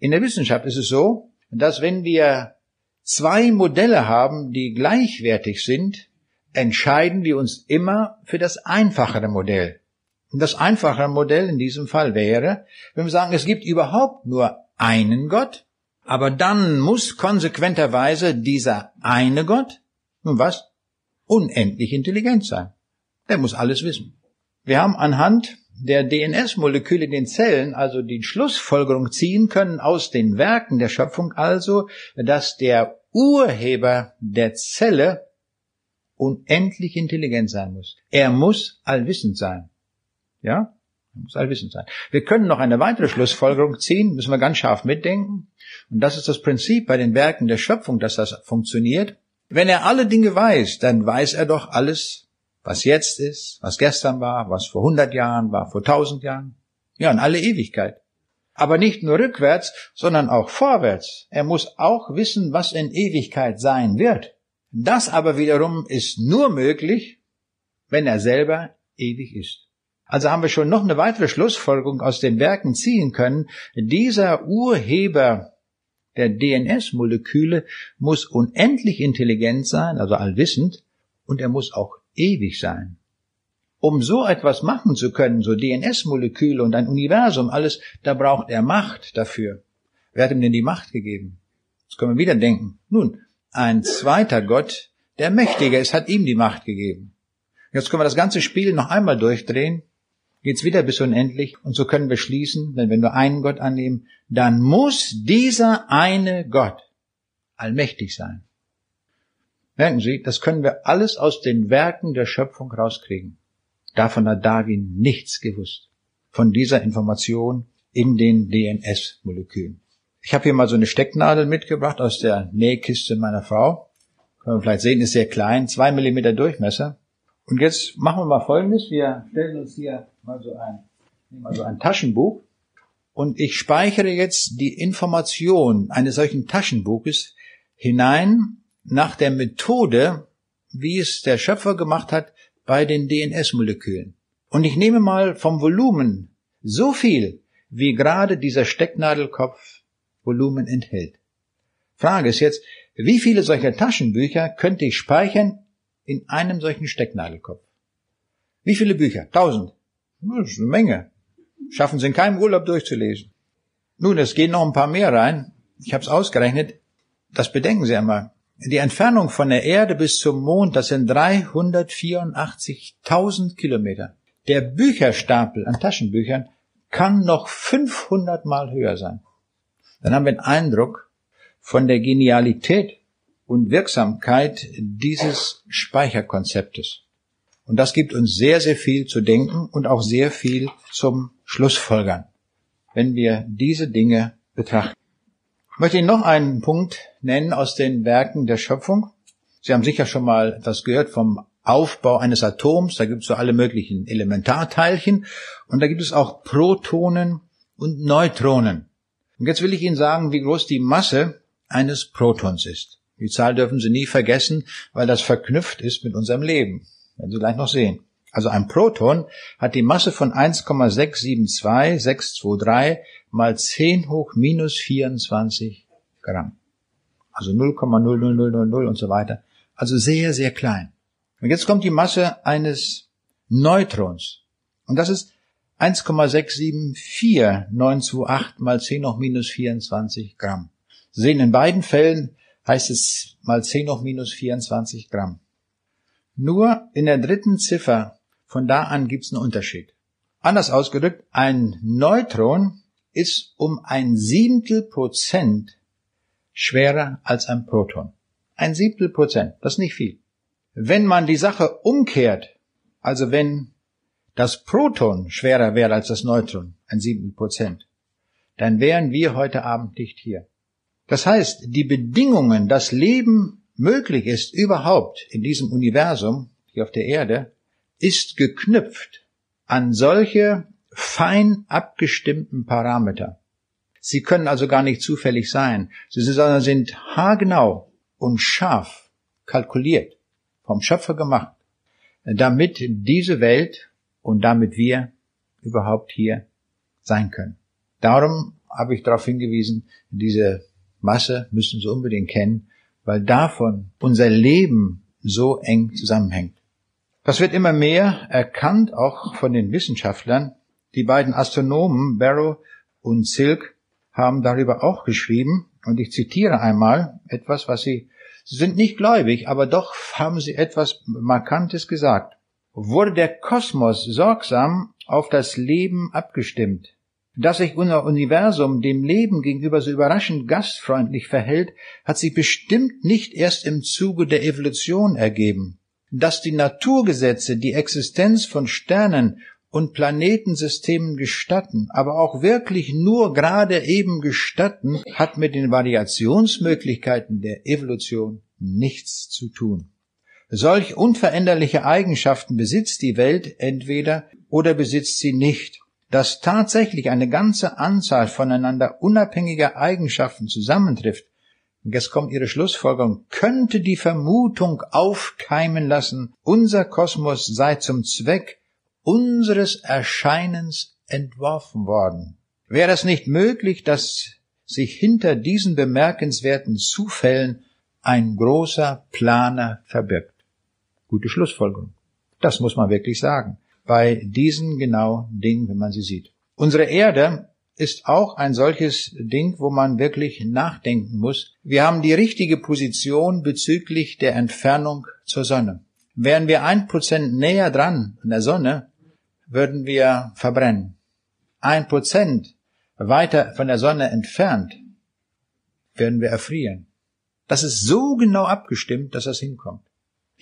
S1: in der Wissenschaft ist es so, dass wenn wir zwei Modelle haben, die gleichwertig sind, entscheiden wir uns immer für das einfachere Modell. Das einfachere Modell in diesem Fall wäre, wenn wir sagen, es gibt überhaupt nur einen Gott, aber dann muss konsequenterweise dieser eine Gott, nun was, unendlich intelligent sein. Der muss alles wissen. Wir haben anhand der DNS-Moleküle in den Zellen also die Schlussfolgerung ziehen können aus den Werken der Schöpfung also, dass der Urheber der Zelle unendlich intelligent sein muss. Er muss allwissend sein. Ja? Muss allwissend sein. Wir können noch eine weitere Schlussfolgerung ziehen, müssen wir ganz scharf mitdenken. Und das ist das Prinzip bei den Werken der Schöpfung, dass das funktioniert. Wenn er alle Dinge weiß, dann weiß er doch alles was jetzt ist, was gestern war, was vor hundert Jahren war, vor tausend Jahren. Ja, in alle Ewigkeit. Aber nicht nur rückwärts, sondern auch vorwärts. Er muss auch wissen, was in Ewigkeit sein wird. Das aber wiederum ist nur möglich, wenn er selber ewig ist. Also haben wir schon noch eine weitere Schlussfolgerung aus den Werken ziehen können. Dieser Urheber der DNS-Moleküle muss unendlich intelligent sein, also allwissend, und er muss auch ewig sein. Um so etwas machen zu können, so DNS-Moleküle und ein Universum, alles, da braucht er Macht dafür. Wer hat ihm denn die Macht gegeben? Jetzt können wir wieder denken. Nun, ein zweiter Gott, der mächtiger ist, hat ihm die Macht gegeben. Jetzt können wir das ganze Spiel noch einmal durchdrehen, geht's wieder bis unendlich, und so können wir schließen, wenn wir nur einen Gott annehmen, dann muss dieser eine Gott allmächtig sein. Merken Sie, das können wir alles aus den Werken der Schöpfung rauskriegen. Davon hat Darwin nichts gewusst. Von dieser Information in den DNS-Molekülen. Ich habe hier mal so eine Stecknadel mitgebracht aus der Nähkiste meiner Frau. Können wir vielleicht sehen, ist sehr klein, zwei Millimeter Durchmesser. Und jetzt machen wir mal Folgendes. Wir stellen uns hier mal so ein, mal so ein Taschenbuch. Und ich speichere jetzt die Information eines solchen Taschenbuches hinein nach der Methode, wie es der Schöpfer gemacht hat bei den DNS-Molekülen. Und ich nehme mal vom Volumen so viel, wie gerade dieser Stecknadelkopf Volumen enthält. Frage ist jetzt, wie viele solcher Taschenbücher könnte ich speichern in einem solchen Stecknadelkopf? Wie viele Bücher? Tausend. Das ist eine Menge. Schaffen Sie in keinem Urlaub durchzulesen. Nun, es gehen noch ein paar mehr rein. Ich habe es ausgerechnet. Das bedenken Sie einmal. Die Entfernung von der Erde bis zum Mond, das sind 384.000 Kilometer. Der Bücherstapel an Taschenbüchern kann noch 500 Mal höher sein. Dann haben wir einen Eindruck von der Genialität und Wirksamkeit dieses Speicherkonzeptes. Und das gibt uns sehr, sehr viel zu denken und auch sehr viel zum Schlussfolgern, wenn wir diese Dinge betrachten. Ich möchte Ihnen noch einen Punkt nennen aus den Werken der Schöpfung. Sie haben sicher schon mal etwas gehört vom Aufbau eines Atoms. Da gibt es so alle möglichen Elementarteilchen. Und da gibt es auch Protonen und Neutronen. Und jetzt will ich Ihnen sagen, wie groß die Masse eines Protons ist. Die Zahl dürfen Sie nie vergessen, weil das verknüpft ist mit unserem Leben. Werden Sie gleich noch sehen. Also ein Proton hat die Masse von 1,672623 mal 10 hoch minus 24 Gramm. Also 0,00000 und so weiter. Also sehr, sehr klein. Und jetzt kommt die Masse eines Neutrons. Und das ist 1,674928 mal 10 hoch minus 24 Gramm. Sie sehen, in beiden Fällen heißt es mal 10 hoch minus 24 Gramm. Nur in der dritten Ziffer von da an gibt's einen Unterschied. Anders ausgedrückt, ein Neutron ist um ein Siebtel Prozent schwerer als ein Proton. Ein Siebtel Prozent, das ist nicht viel. Wenn man die Sache umkehrt, also wenn das Proton schwerer wäre als das Neutron, ein Siebtel Prozent, dann wären wir heute Abend nicht hier. Das heißt, die Bedingungen, dass Leben möglich ist überhaupt in diesem Universum, hier auf der Erde, ist geknüpft an solche fein abgestimmten Parameter. Sie können also gar nicht zufällig sein. Sie sind haargenau und scharf kalkuliert, vom Schöpfer gemacht, damit diese Welt und damit wir überhaupt hier sein können. Darum habe ich darauf hingewiesen, diese Masse müssen Sie unbedingt kennen, weil davon unser Leben so eng zusammenhängt. Das wird immer mehr erkannt, auch von den Wissenschaftlern. Die beiden Astronomen Barrow und Silk haben darüber auch geschrieben, und ich zitiere einmal etwas, was sie, sie sind nicht gläubig, aber doch haben sie etwas Markantes gesagt. Wurde der Kosmos sorgsam auf das Leben abgestimmt, dass sich unser Universum dem Leben gegenüber so überraschend gastfreundlich verhält, hat sich bestimmt nicht erst im Zuge der Evolution ergeben dass die Naturgesetze die Existenz von Sternen und Planetensystemen gestatten, aber auch wirklich nur gerade eben gestatten, hat mit den Variationsmöglichkeiten der Evolution nichts zu tun. Solch unveränderliche Eigenschaften besitzt die Welt entweder oder besitzt sie nicht. Dass tatsächlich eine ganze Anzahl voneinander unabhängiger Eigenschaften zusammentrifft, und jetzt kommt ihre Schlussfolgerung, könnte die Vermutung aufkeimen lassen, unser Kosmos sei zum Zweck unseres Erscheinens entworfen worden. Wäre es nicht möglich, dass sich hinter diesen bemerkenswerten Zufällen ein großer Planer verbirgt? Gute Schlussfolgerung. Das muss man wirklich sagen. Bei diesen genau Dingen, wenn man sie sieht. Unsere Erde ist auch ein solches Ding, wo man wirklich nachdenken muss. Wir haben die richtige Position bezüglich der Entfernung zur Sonne. Wären wir ein Prozent näher dran an der Sonne, würden wir verbrennen. Ein Prozent weiter von der Sonne entfernt, werden wir erfrieren. Das ist so genau abgestimmt, dass das hinkommt.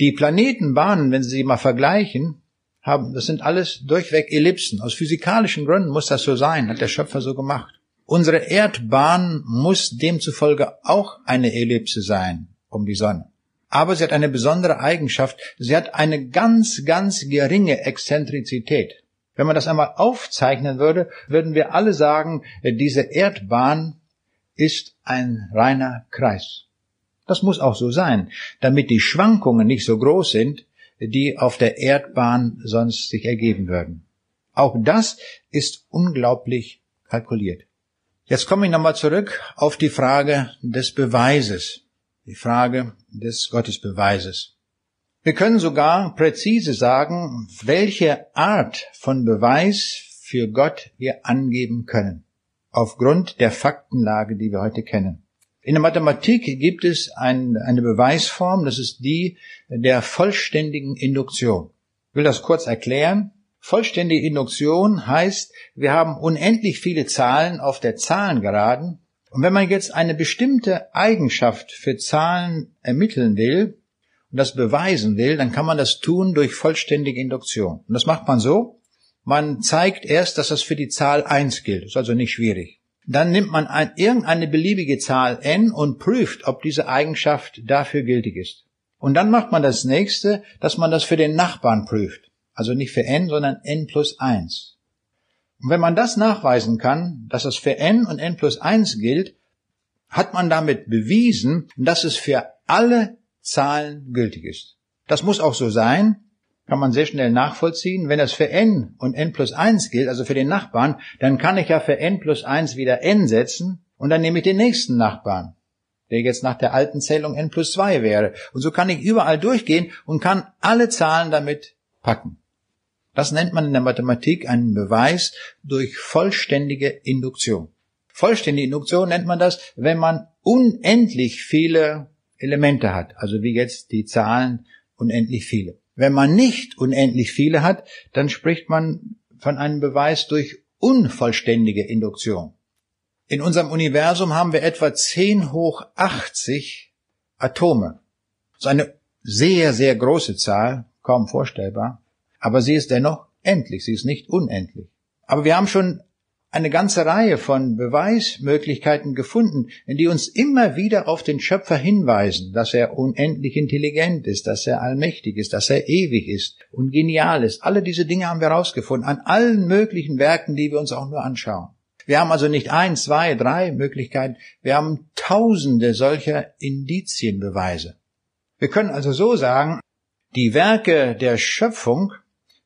S1: Die Planetenbahnen, wenn Sie sie mal vergleichen, haben, das sind alles durchweg Ellipsen. Aus physikalischen Gründen muss das so sein, hat der Schöpfer so gemacht. Unsere Erdbahn muss demzufolge auch eine Ellipse sein um die Sonne. Aber sie hat eine besondere Eigenschaft. Sie hat eine ganz, ganz geringe Exzentrizität. Wenn man das einmal aufzeichnen würde, würden wir alle sagen, diese Erdbahn ist ein reiner Kreis. Das muss auch so sein, damit die Schwankungen nicht so groß sind, die auf der Erdbahn sonst sich ergeben würden. Auch das ist unglaublich kalkuliert. Jetzt komme ich nochmal zurück auf die Frage des Beweises, die Frage des Gottesbeweises. Wir können sogar präzise sagen, welche Art von Beweis für Gott wir angeben können, aufgrund der Faktenlage, die wir heute kennen. In der Mathematik gibt es ein, eine Beweisform, das ist die der vollständigen Induktion. Ich will das kurz erklären. Vollständige Induktion heißt, wir haben unendlich viele Zahlen auf der Zahlengeraden. Und wenn man jetzt eine bestimmte Eigenschaft für Zahlen ermitteln will und das beweisen will, dann kann man das tun durch vollständige Induktion. Und das macht man so. Man zeigt erst, dass das für die Zahl eins gilt. Das ist also nicht schwierig. Dann nimmt man ein, irgendeine beliebige Zahl n und prüft, ob diese Eigenschaft dafür gültig ist. Und dann macht man das nächste, dass man das für den Nachbarn prüft. Also nicht für n, sondern n plus 1. Und wenn man das nachweisen kann, dass das für n und n plus 1 gilt, hat man damit bewiesen, dass es für alle Zahlen gültig ist. Das muss auch so sein, kann man sehr schnell nachvollziehen. Wenn das für n und n plus 1 gilt, also für den Nachbarn, dann kann ich ja für n plus 1 wieder n setzen und dann nehme ich den nächsten Nachbarn, der jetzt nach der alten Zählung n plus 2 wäre. Und so kann ich überall durchgehen und kann alle Zahlen damit packen. Das nennt man in der Mathematik einen Beweis durch vollständige Induktion. Vollständige Induktion nennt man das, wenn man unendlich viele Elemente hat, also wie jetzt die Zahlen unendlich viele. Wenn man nicht unendlich viele hat, dann spricht man von einem Beweis durch unvollständige Induktion. In unserem Universum haben wir etwa 10 hoch 80 Atome. Das ist eine sehr, sehr große Zahl, kaum vorstellbar, aber sie ist dennoch endlich, sie ist nicht unendlich. Aber wir haben schon eine ganze Reihe von Beweismöglichkeiten gefunden, die uns immer wieder auf den Schöpfer hinweisen, dass er unendlich intelligent ist, dass er allmächtig ist, dass er ewig ist und genial ist. Alle diese Dinge haben wir herausgefunden an allen möglichen Werken, die wir uns auch nur anschauen. Wir haben also nicht ein, zwei, drei Möglichkeiten, wir haben tausende solcher Indizienbeweise. Wir können also so sagen, die Werke der Schöpfung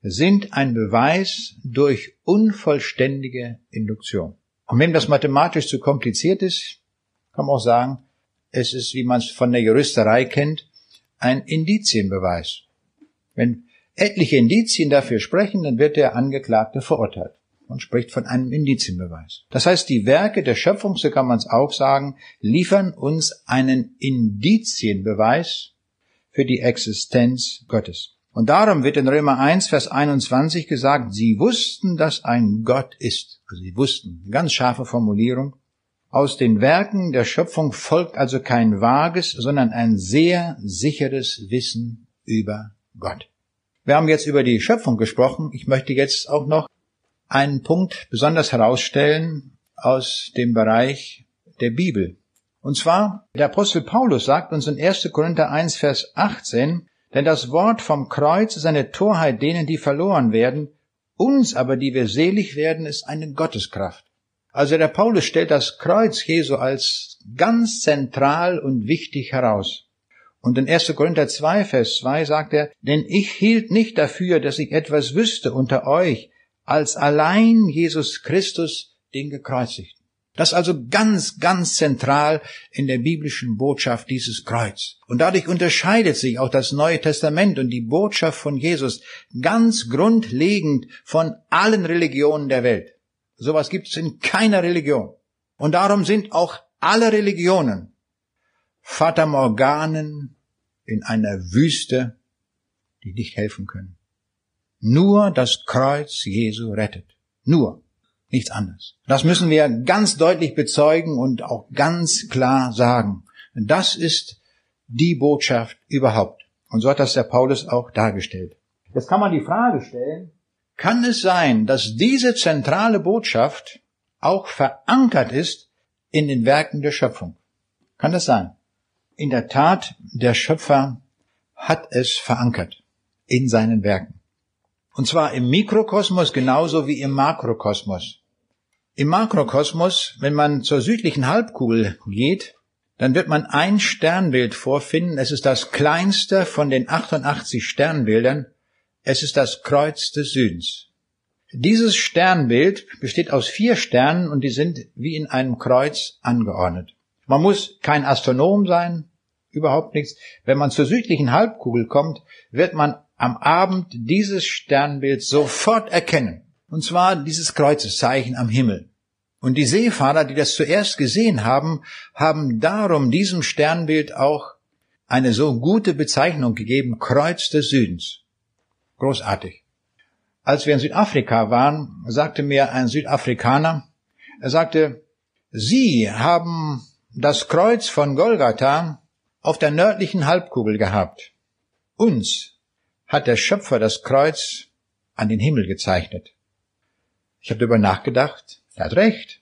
S1: sind ein Beweis durch unvollständige Induktion. Und wenn das mathematisch zu kompliziert ist, kann man auch sagen, es ist, wie man es von der Juristerei kennt, ein Indizienbeweis. Wenn etliche Indizien dafür sprechen, dann wird der Angeklagte verurteilt und spricht von einem Indizienbeweis. Das heißt, die Werke der Schöpfung, so kann man es auch sagen, liefern uns einen Indizienbeweis für die Existenz Gottes. Und darum wird in Römer 1, Vers 21 gesagt, sie wussten, dass ein Gott ist. Also sie wussten, ganz scharfe Formulierung. Aus den Werken der Schöpfung folgt also kein vages, sondern ein sehr sicheres Wissen über Gott. Wir haben jetzt über die Schöpfung gesprochen. Ich möchte jetzt auch noch einen Punkt besonders herausstellen aus dem Bereich der Bibel. Und zwar, der Apostel Paulus sagt uns in 1. Korinther 1, Vers 18, denn das Wort vom Kreuz ist eine Torheit denen, die verloren werden, uns aber, die wir selig werden, ist eine Gotteskraft. Also der Paulus stellt das Kreuz Jesu als ganz zentral und wichtig heraus. Und in 1. Korinther 2, Vers 2 sagt er, denn ich hielt nicht dafür, dass ich etwas wüsste unter euch, als allein Jesus Christus den gekreuzigten. Das ist also ganz, ganz zentral in der biblischen Botschaft dieses Kreuz. Und dadurch unterscheidet sich auch das Neue Testament und die Botschaft von Jesus ganz grundlegend von allen Religionen der Welt. Sowas gibt es in keiner Religion. Und darum sind auch alle Religionen Fata Morganen in einer Wüste, die nicht helfen können. Nur das Kreuz Jesu rettet. Nur. Nichts anderes. Das müssen wir ganz deutlich bezeugen und auch ganz klar sagen. Das ist die Botschaft überhaupt. Und so hat das der Paulus auch dargestellt. Jetzt kann man die Frage stellen, kann es sein, dass diese zentrale Botschaft auch verankert ist in den Werken der Schöpfung? Kann das sein? In der Tat, der Schöpfer hat es verankert in seinen Werken. Und zwar im Mikrokosmos genauso wie im Makrokosmos. Im Makrokosmos, wenn man zur südlichen Halbkugel geht, dann wird man ein Sternbild vorfinden. Es ist das kleinste von den 88 Sternbildern. Es ist das Kreuz des Südens. Dieses Sternbild besteht aus vier Sternen und die sind wie in einem Kreuz angeordnet. Man muss kein Astronom sein, überhaupt nichts. Wenn man zur südlichen Halbkugel kommt, wird man am Abend dieses Sternbild sofort erkennen. Und zwar dieses Kreuzeszeichen am Himmel. Und die Seefahrer, die das zuerst gesehen haben, haben darum diesem Sternbild auch eine so gute Bezeichnung gegeben, Kreuz des Südens. Großartig. Als wir in Südafrika waren, sagte mir ein Südafrikaner, er sagte, Sie haben das Kreuz von Golgatha auf der nördlichen Halbkugel gehabt. Uns hat der Schöpfer das Kreuz an den Himmel gezeichnet. Ich habe darüber nachgedacht. Er hat recht.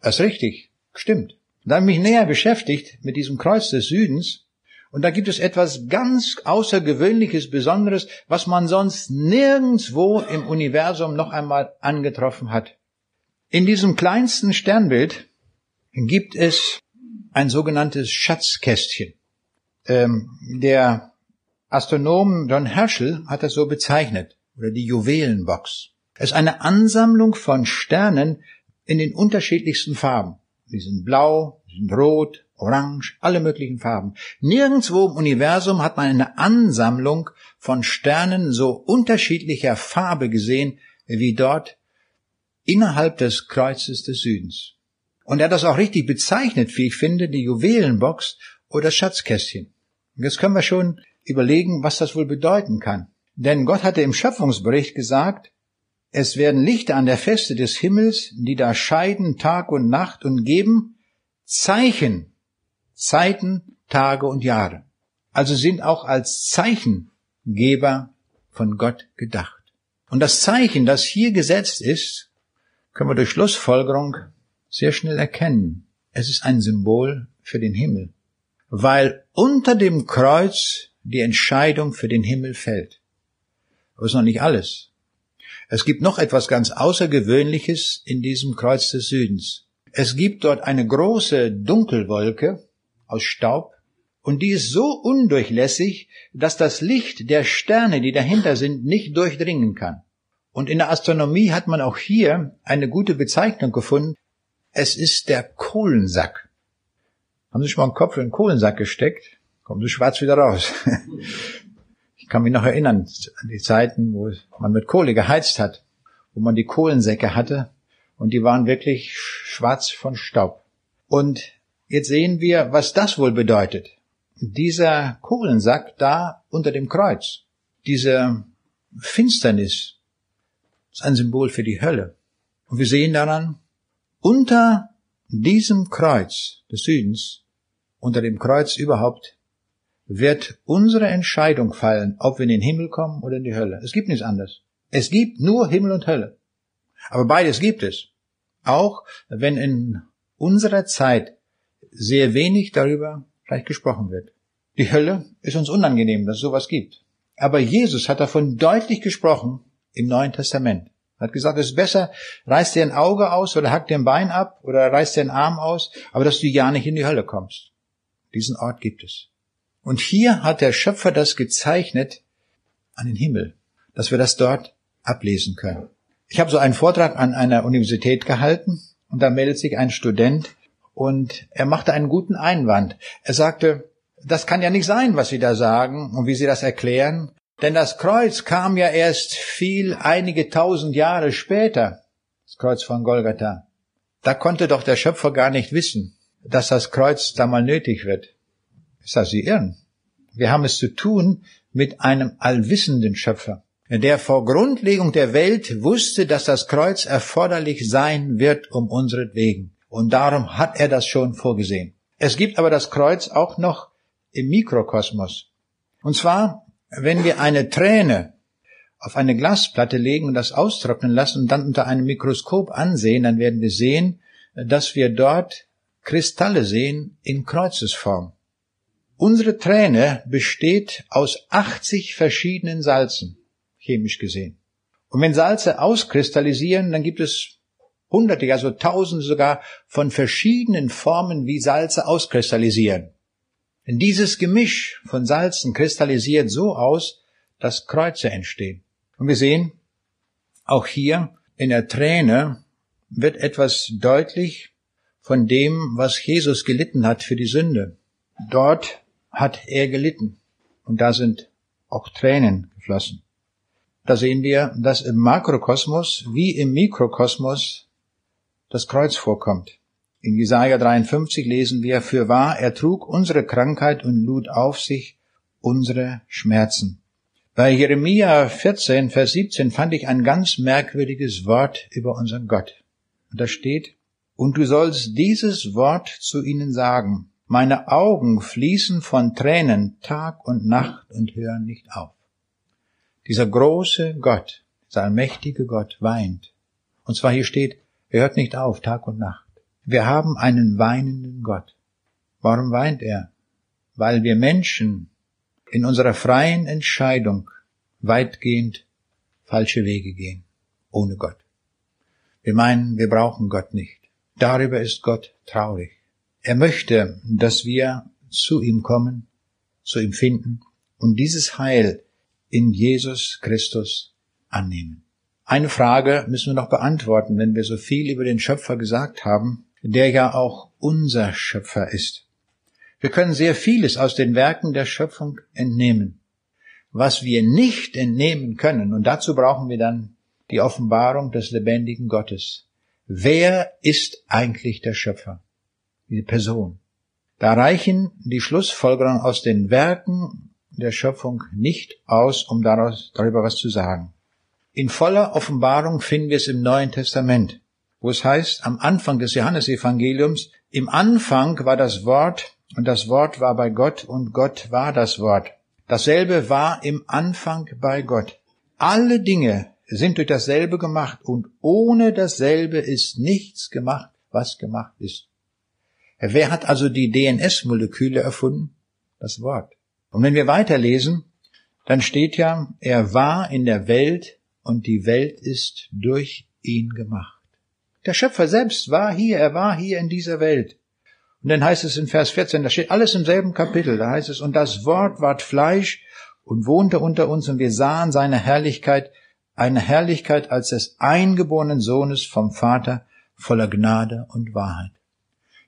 S1: Er ist richtig. Stimmt. Und dann mich näher beschäftigt mit diesem Kreuz des Südens. Und da gibt es etwas ganz Außergewöhnliches, Besonderes, was man sonst nirgendswo im Universum noch einmal angetroffen hat. In diesem kleinsten Sternbild gibt es ein sogenanntes Schatzkästchen. Ähm, der Astronom John Herschel hat das so bezeichnet, oder die Juwelenbox. Es ist eine Ansammlung von Sternen in den unterschiedlichsten Farben. Die sind blau, die sind rot, orange, alle möglichen Farben. Nirgendwo im Universum hat man eine Ansammlung von Sternen so unterschiedlicher Farbe gesehen wie dort innerhalb des Kreuzes des Südens. Und er hat das auch richtig bezeichnet, wie ich finde, die Juwelenbox oder Schatzkästchen. Jetzt können wir schon überlegen, was das wohl bedeuten kann. Denn Gott hatte im Schöpfungsbericht gesagt, es werden Lichter an der Feste des Himmels, die da scheiden Tag und Nacht und geben Zeichen, Zeiten, Tage und Jahre. Also sind auch als Zeichengeber von Gott gedacht. Und das Zeichen, das hier gesetzt ist, können wir durch Schlussfolgerung sehr schnell erkennen. Es ist ein Symbol für den Himmel, weil unter dem Kreuz die Entscheidung für den Himmel fällt. Aber es ist noch nicht alles. Es gibt noch etwas ganz Außergewöhnliches in diesem Kreuz des Südens. Es gibt dort eine große Dunkelwolke aus Staub, und die ist so undurchlässig, dass das Licht der Sterne, die dahinter sind, nicht durchdringen kann. Und in der Astronomie hat man auch hier eine gute Bezeichnung gefunden. Es ist der Kohlensack. Haben Sie schon mal einen Kopf in den Kohlensack gesteckt? Kommen Sie schwarz wieder raus. Ich kann mich noch erinnern an die Zeiten, wo man mit Kohle geheizt hat, wo man die Kohlensäcke hatte und die waren wirklich schwarz von Staub. Und jetzt sehen wir, was das wohl bedeutet. Dieser Kohlensack da unter dem Kreuz, diese Finsternis, ist ein Symbol für die Hölle. Und wir sehen daran, unter diesem Kreuz des Südens, unter dem Kreuz überhaupt, wird unsere Entscheidung fallen, ob wir in den Himmel kommen oder in die Hölle. Es gibt nichts anderes. Es gibt nur Himmel und Hölle. Aber beides gibt es. Auch wenn in unserer Zeit sehr wenig darüber vielleicht gesprochen wird. Die Hölle ist uns unangenehm, dass es sowas gibt. Aber Jesus hat davon deutlich gesprochen im Neuen Testament. Er hat gesagt, es ist besser, reißt dir ein Auge aus oder hackt dir ein Bein ab oder reißt dir einen Arm aus, aber dass du ja nicht in die Hölle kommst. Diesen Ort gibt es. Und hier hat der Schöpfer das gezeichnet an den Himmel, dass wir das dort ablesen können. Ich habe so einen Vortrag an einer Universität gehalten und da meldet sich ein Student und er machte einen guten Einwand. Er sagte, das kann ja nicht sein, was Sie da sagen und wie Sie das erklären, denn das Kreuz kam ja erst viel einige tausend Jahre später, das Kreuz von Golgatha. Da konnte doch der Schöpfer gar nicht wissen, dass das Kreuz da mal nötig wird. Ich sage, Sie irren. Wir haben es zu tun mit einem allwissenden Schöpfer, der vor Grundlegung der Welt wusste, dass das Kreuz erforderlich sein wird um unseretwegen. Und darum hat er das schon vorgesehen. Es gibt aber das Kreuz auch noch im Mikrokosmos. Und zwar, wenn wir eine Träne auf eine Glasplatte legen und das austrocknen lassen und dann unter einem Mikroskop ansehen, dann werden wir sehen, dass wir dort Kristalle sehen in Kreuzesform. Unsere Träne besteht aus 80 verschiedenen Salzen, chemisch gesehen. Und wenn Salze auskristallisieren, dann gibt es hunderte, ja so tausende sogar von verschiedenen Formen, wie Salze auskristallisieren. Denn dieses Gemisch von Salzen kristallisiert so aus, dass Kreuze entstehen. Und wir sehen, auch hier in der Träne wird etwas deutlich von dem, was Jesus gelitten hat für die Sünde. Dort hat er gelitten. Und da sind auch Tränen geflossen. Da sehen wir, dass im Makrokosmos wie im Mikrokosmos das Kreuz vorkommt. In Jesaja 53 lesen wir, für wahr, er trug unsere Krankheit und lud auf sich unsere Schmerzen. Bei Jeremia 14, Vers 17 fand ich ein ganz merkwürdiges Wort über unseren Gott. Und da steht, und du sollst dieses Wort zu ihnen sagen, meine Augen fließen von Tränen Tag und Nacht und hören nicht auf. Dieser große Gott, dieser allmächtige Gott weint. Und zwar hier steht, er hört nicht auf, Tag und Nacht. Wir haben einen weinenden Gott. Warum weint er? Weil wir Menschen in unserer freien Entscheidung weitgehend falsche Wege gehen, ohne Gott. Wir meinen, wir brauchen Gott nicht. Darüber ist Gott traurig. Er möchte, dass wir zu ihm kommen, zu ihm finden und dieses Heil in Jesus Christus annehmen. Eine Frage müssen wir noch beantworten, wenn wir so viel über den Schöpfer gesagt haben, der ja auch unser Schöpfer ist. Wir können sehr vieles aus den Werken der Schöpfung entnehmen. Was wir nicht entnehmen können, und dazu brauchen wir dann die Offenbarung des lebendigen Gottes. Wer ist eigentlich der Schöpfer? Die Person. Da reichen die Schlussfolgerungen aus den Werken der Schöpfung nicht aus, um daraus, darüber was zu sagen. In voller Offenbarung finden wir es im Neuen Testament, wo es heißt, am Anfang des Johannesevangeliums, im Anfang war das Wort und das Wort war bei Gott und Gott war das Wort. Dasselbe war im Anfang bei Gott. Alle Dinge sind durch dasselbe gemacht und ohne dasselbe ist nichts gemacht, was gemacht ist. Wer hat also die DNS-Moleküle erfunden? Das Wort. Und wenn wir weiterlesen, dann steht ja, er war in der Welt und die Welt ist durch ihn gemacht. Der Schöpfer selbst war hier, er war hier in dieser Welt. Und dann heißt es in Vers 14, da steht alles im selben Kapitel, da heißt es, und das Wort ward Fleisch und wohnte unter uns und wir sahen seine Herrlichkeit, eine Herrlichkeit als des eingeborenen Sohnes vom Vater voller Gnade und Wahrheit.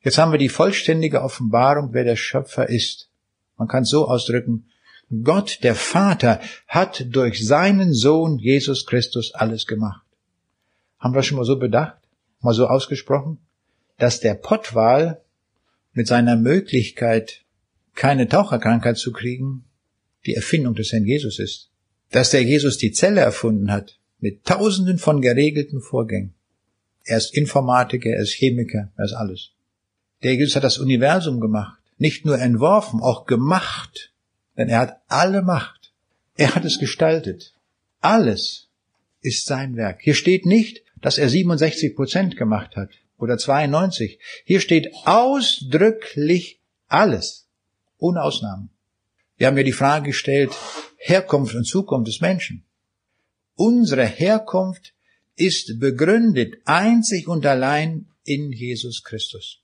S1: Jetzt haben wir die vollständige Offenbarung, wer der Schöpfer ist. Man kann es so ausdrücken, Gott, der Vater, hat durch seinen Sohn Jesus Christus alles gemacht. Haben wir schon mal so bedacht, mal so ausgesprochen, dass der Pottwal mit seiner Möglichkeit, keine Taucherkrankheit zu kriegen, die Erfindung des Herrn Jesus ist. Dass der Jesus die Zelle erfunden hat, mit tausenden von geregelten Vorgängen. Er ist Informatiker, er ist Chemiker, er ist alles. Der Jesus hat das Universum gemacht. Nicht nur entworfen, auch gemacht. Denn er hat alle Macht. Er hat es gestaltet. Alles ist sein Werk. Hier steht nicht, dass er 67 Prozent gemacht hat oder 92. Hier steht ausdrücklich alles. Ohne Ausnahmen. Wir haben ja die Frage gestellt, Herkunft und Zukunft des Menschen. Unsere Herkunft ist begründet einzig und allein in Jesus Christus.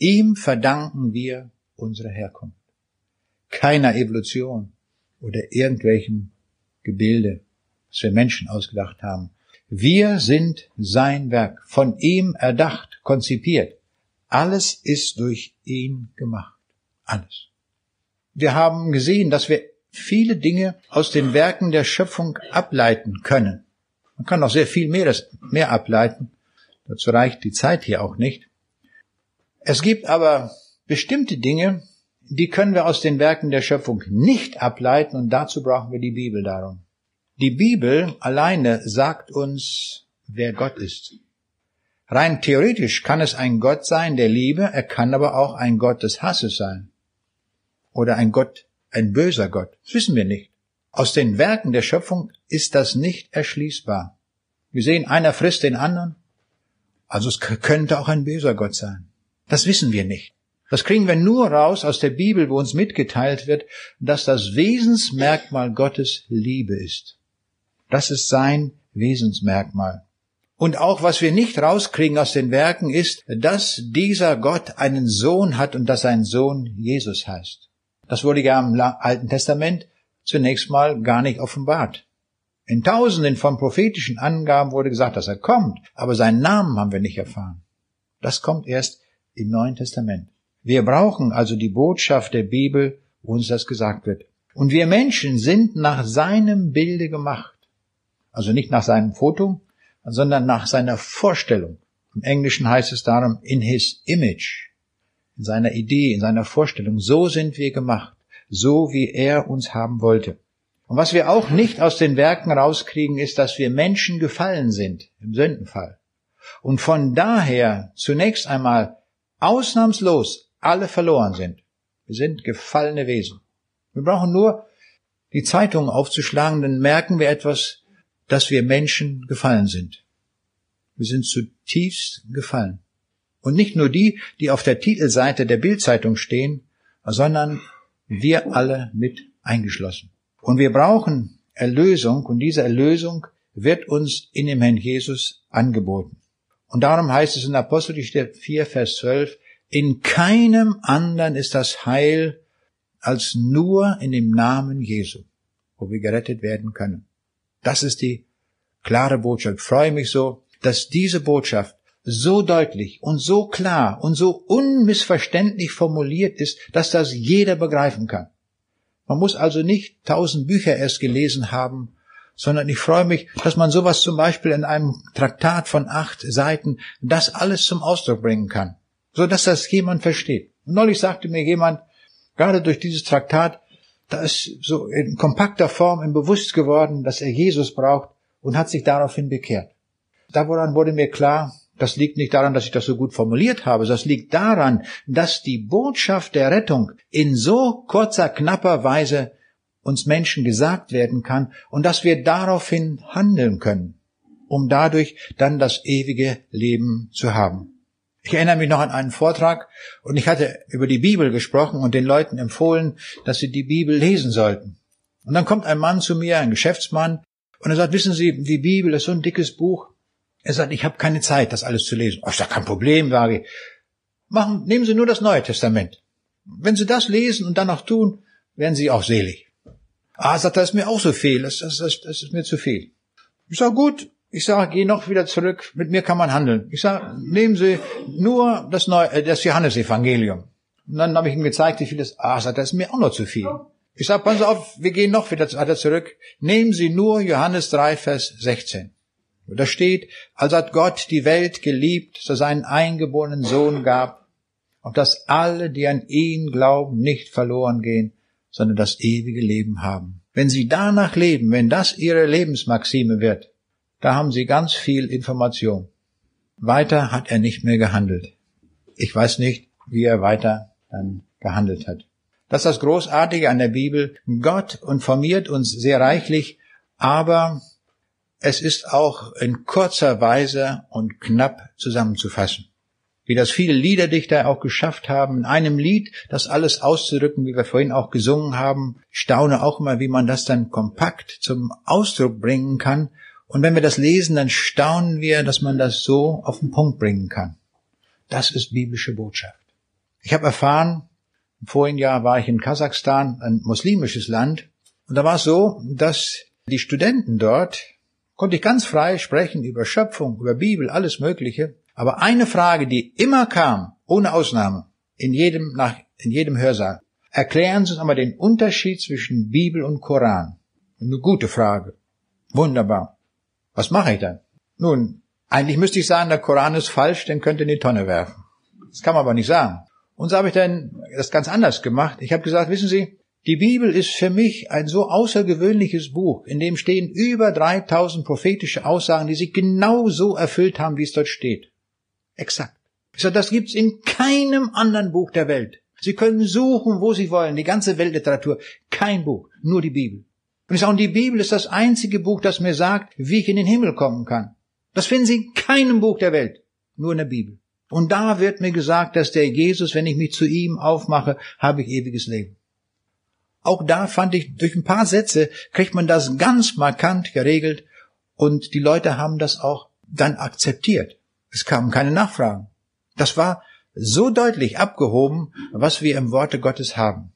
S1: Ihm verdanken wir unsere Herkunft. Keiner Evolution oder irgendwelchem Gebilde, das wir Menschen ausgedacht haben. Wir sind sein Werk, von ihm erdacht, konzipiert. Alles ist durch ihn gemacht. Alles. Wir haben gesehen, dass wir viele Dinge aus den Werken der Schöpfung ableiten können. Man kann noch sehr viel mehr, mehr ableiten. Dazu reicht die Zeit hier auch nicht. Es gibt aber bestimmte Dinge, die können wir aus den Werken der Schöpfung nicht ableiten und dazu brauchen wir die Bibel darum. Die Bibel alleine sagt uns, wer Gott ist. Rein theoretisch kann es ein Gott sein der Liebe, er kann aber auch ein Gott des Hasses sein. Oder ein Gott, ein böser Gott. Das wissen wir nicht. Aus den Werken der Schöpfung ist das nicht erschließbar. Wir sehen, einer frisst den anderen. Also es könnte auch ein böser Gott sein. Das wissen wir nicht. Das kriegen wir nur raus aus der Bibel, wo uns mitgeteilt wird, dass das Wesensmerkmal Gottes Liebe ist. Das ist sein Wesensmerkmal. Und auch was wir nicht rauskriegen aus den Werken ist, dass dieser Gott einen Sohn hat und dass sein Sohn Jesus heißt. Das wurde ja im Alten Testament zunächst mal gar nicht offenbart. In tausenden von prophetischen Angaben wurde gesagt, dass er kommt, aber seinen Namen haben wir nicht erfahren. Das kommt erst im Neuen Testament. Wir brauchen also die Botschaft der Bibel, wo uns das gesagt wird. Und wir Menschen sind nach seinem Bilde gemacht. Also nicht nach seinem Foto, sondern nach seiner Vorstellung. Im Englischen heißt es darum, in his image, in seiner Idee, in seiner Vorstellung. So sind wir gemacht, so wie er uns haben wollte. Und was wir auch nicht aus den Werken rauskriegen, ist, dass wir Menschen gefallen sind, im Sündenfall. Und von daher zunächst einmal ausnahmslos alle verloren sind. Wir sind gefallene Wesen. Wir brauchen nur die Zeitung aufzuschlagen, dann merken wir etwas, dass wir Menschen gefallen sind. Wir sind zutiefst gefallen. Und nicht nur die, die auf der Titelseite der Bildzeitung stehen, sondern wir alle mit eingeschlossen. Und wir brauchen Erlösung und diese Erlösung wird uns in dem Herrn Jesus angeboten. Und darum heißt es in Apostelgeschichte 4, Vers 12, in keinem anderen ist das Heil, als nur in dem Namen Jesu, wo wir gerettet werden können. Das ist die klare Botschaft. Ich freue mich so, dass diese Botschaft so deutlich und so klar und so unmissverständlich formuliert ist, dass das jeder begreifen kann. Man muss also nicht tausend Bücher erst gelesen haben, sondern ich freue mich, dass man sowas zum Beispiel in einem Traktat von acht Seiten das alles zum Ausdruck bringen kann, so dass das jemand versteht. Und neulich sagte mir jemand, gerade durch dieses Traktat, da ist so in kompakter Form ihm bewusst geworden, dass er Jesus braucht und hat sich daraufhin bekehrt. Daran wurde mir klar, das liegt nicht daran, dass ich das so gut formuliert habe, das liegt daran, dass die Botschaft der Rettung in so kurzer, knapper Weise uns Menschen gesagt werden kann und dass wir daraufhin handeln können, um dadurch dann das ewige Leben zu haben. Ich erinnere mich noch an einen Vortrag und ich hatte über die Bibel gesprochen und den Leuten empfohlen, dass sie die Bibel lesen sollten. Und dann kommt ein Mann zu mir, ein Geschäftsmann, und er sagt, wissen Sie, die Bibel ist so ein dickes Buch, er sagt, ich habe keine Zeit, das alles zu lesen. Oh, ist ja kein Problem, sage ich. Machen, nehmen Sie nur das Neue Testament. Wenn Sie das lesen und dann noch tun, werden Sie auch selig. Ah, sagt, das ist mir auch so viel, das, das, das, das ist mir zu viel. Ich sage, gut, ich sage, geh noch wieder zurück, mit mir kann man handeln. Ich sage, nehmen Sie nur das, Neue, äh, das Johannesevangelium. Und dann habe ich ihm gezeigt, wie viel das, ah, sagt, das ist mir auch noch zu viel. Ich sage, Sie auf, wir gehen noch wieder zurück. Nehmen Sie nur Johannes 3, Vers 16. Und da steht, als hat Gott die Welt geliebt, so seinen eingeborenen Sohn gab, auf dass alle, die an ihn glauben, nicht verloren gehen, sondern das ewige Leben haben. Wenn Sie danach leben, wenn das Ihre Lebensmaxime wird, da haben Sie ganz viel Information. Weiter hat er nicht mehr gehandelt. Ich weiß nicht, wie er weiter dann gehandelt hat. Das ist das Großartige an der Bibel. Gott informiert uns sehr reichlich, aber es ist auch in kurzer Weise und knapp zusammenzufassen. Wie das viele Liederdichter auch geschafft haben, in einem Lied das alles auszudrücken, wie wir vorhin auch gesungen haben. Ich staune auch immer, wie man das dann kompakt zum Ausdruck bringen kann. Und wenn wir das lesen, dann staunen wir, dass man das so auf den Punkt bringen kann. Das ist biblische Botschaft. Ich habe erfahren, im vorigen Jahr war ich in Kasachstan, ein muslimisches Land, und da war es so, dass die Studenten dort konnte ich ganz frei sprechen über Schöpfung, über Bibel, alles Mögliche. Aber eine Frage, die immer kam, ohne Ausnahme, in jedem, nach, in jedem Hörsaal. Erklären Sie uns einmal den Unterschied zwischen Bibel und Koran. Eine gute Frage. Wunderbar. Was mache ich dann? Nun, eigentlich müsste ich sagen, der Koran ist falsch, den könnt ihr in die Tonne werfen. Das kann man aber nicht sagen. Und so habe ich dann das ganz anders gemacht. Ich habe gesagt, wissen Sie, die Bibel ist für mich ein so außergewöhnliches Buch, in dem stehen über 3000 prophetische Aussagen, die sich genau so erfüllt haben, wie es dort steht. Exakt. Ich sage, das gibt's in keinem anderen Buch der Welt. Sie können suchen, wo Sie wollen, die ganze Weltliteratur. Kein Buch, nur die Bibel. Und ich sage, die Bibel ist das einzige Buch, das mir sagt, wie ich in den Himmel kommen kann. Das finden Sie in keinem Buch der Welt, nur in der Bibel. Und da wird mir gesagt, dass der Jesus, wenn ich mich zu ihm aufmache, habe ich ewiges Leben. Auch da fand ich, durch ein paar Sätze kriegt man das ganz markant geregelt und die Leute haben das auch dann akzeptiert. Es kamen keine Nachfragen. Das war so deutlich abgehoben, was wir im Worte Gottes haben.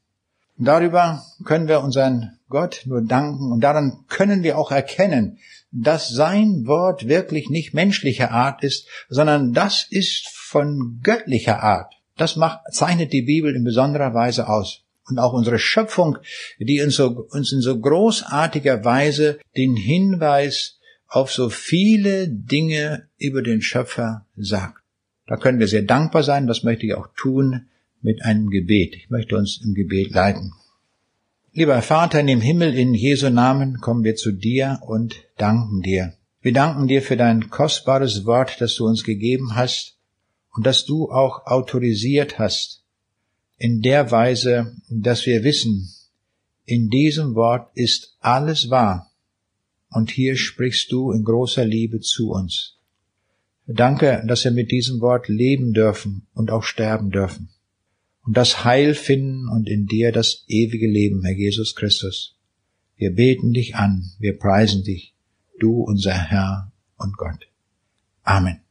S1: Und darüber können wir unseren Gott nur danken und daran können wir auch erkennen, dass sein Wort wirklich nicht menschlicher Art ist, sondern das ist von göttlicher Art. Das macht, zeichnet die Bibel in besonderer Weise aus und auch unsere Schöpfung, die uns, so, uns in so großartiger Weise den Hinweis auf so viele Dinge über den Schöpfer sagt. Da können wir sehr dankbar sein, das möchte ich auch tun mit einem Gebet. Ich möchte uns im Gebet leiten. Lieber Vater in dem Himmel, in Jesu Namen kommen wir zu dir und danken dir. Wir danken dir für dein kostbares Wort, das du uns gegeben hast und das du auch autorisiert hast, in der Weise, dass wir wissen, in diesem Wort ist alles wahr und hier sprichst du in großer Liebe zu uns. Danke, dass wir mit diesem Wort leben dürfen und auch sterben dürfen und das Heil finden und in dir das ewige Leben, Herr Jesus Christus. Wir beten dich an, wir preisen dich, du unser Herr und Gott. Amen.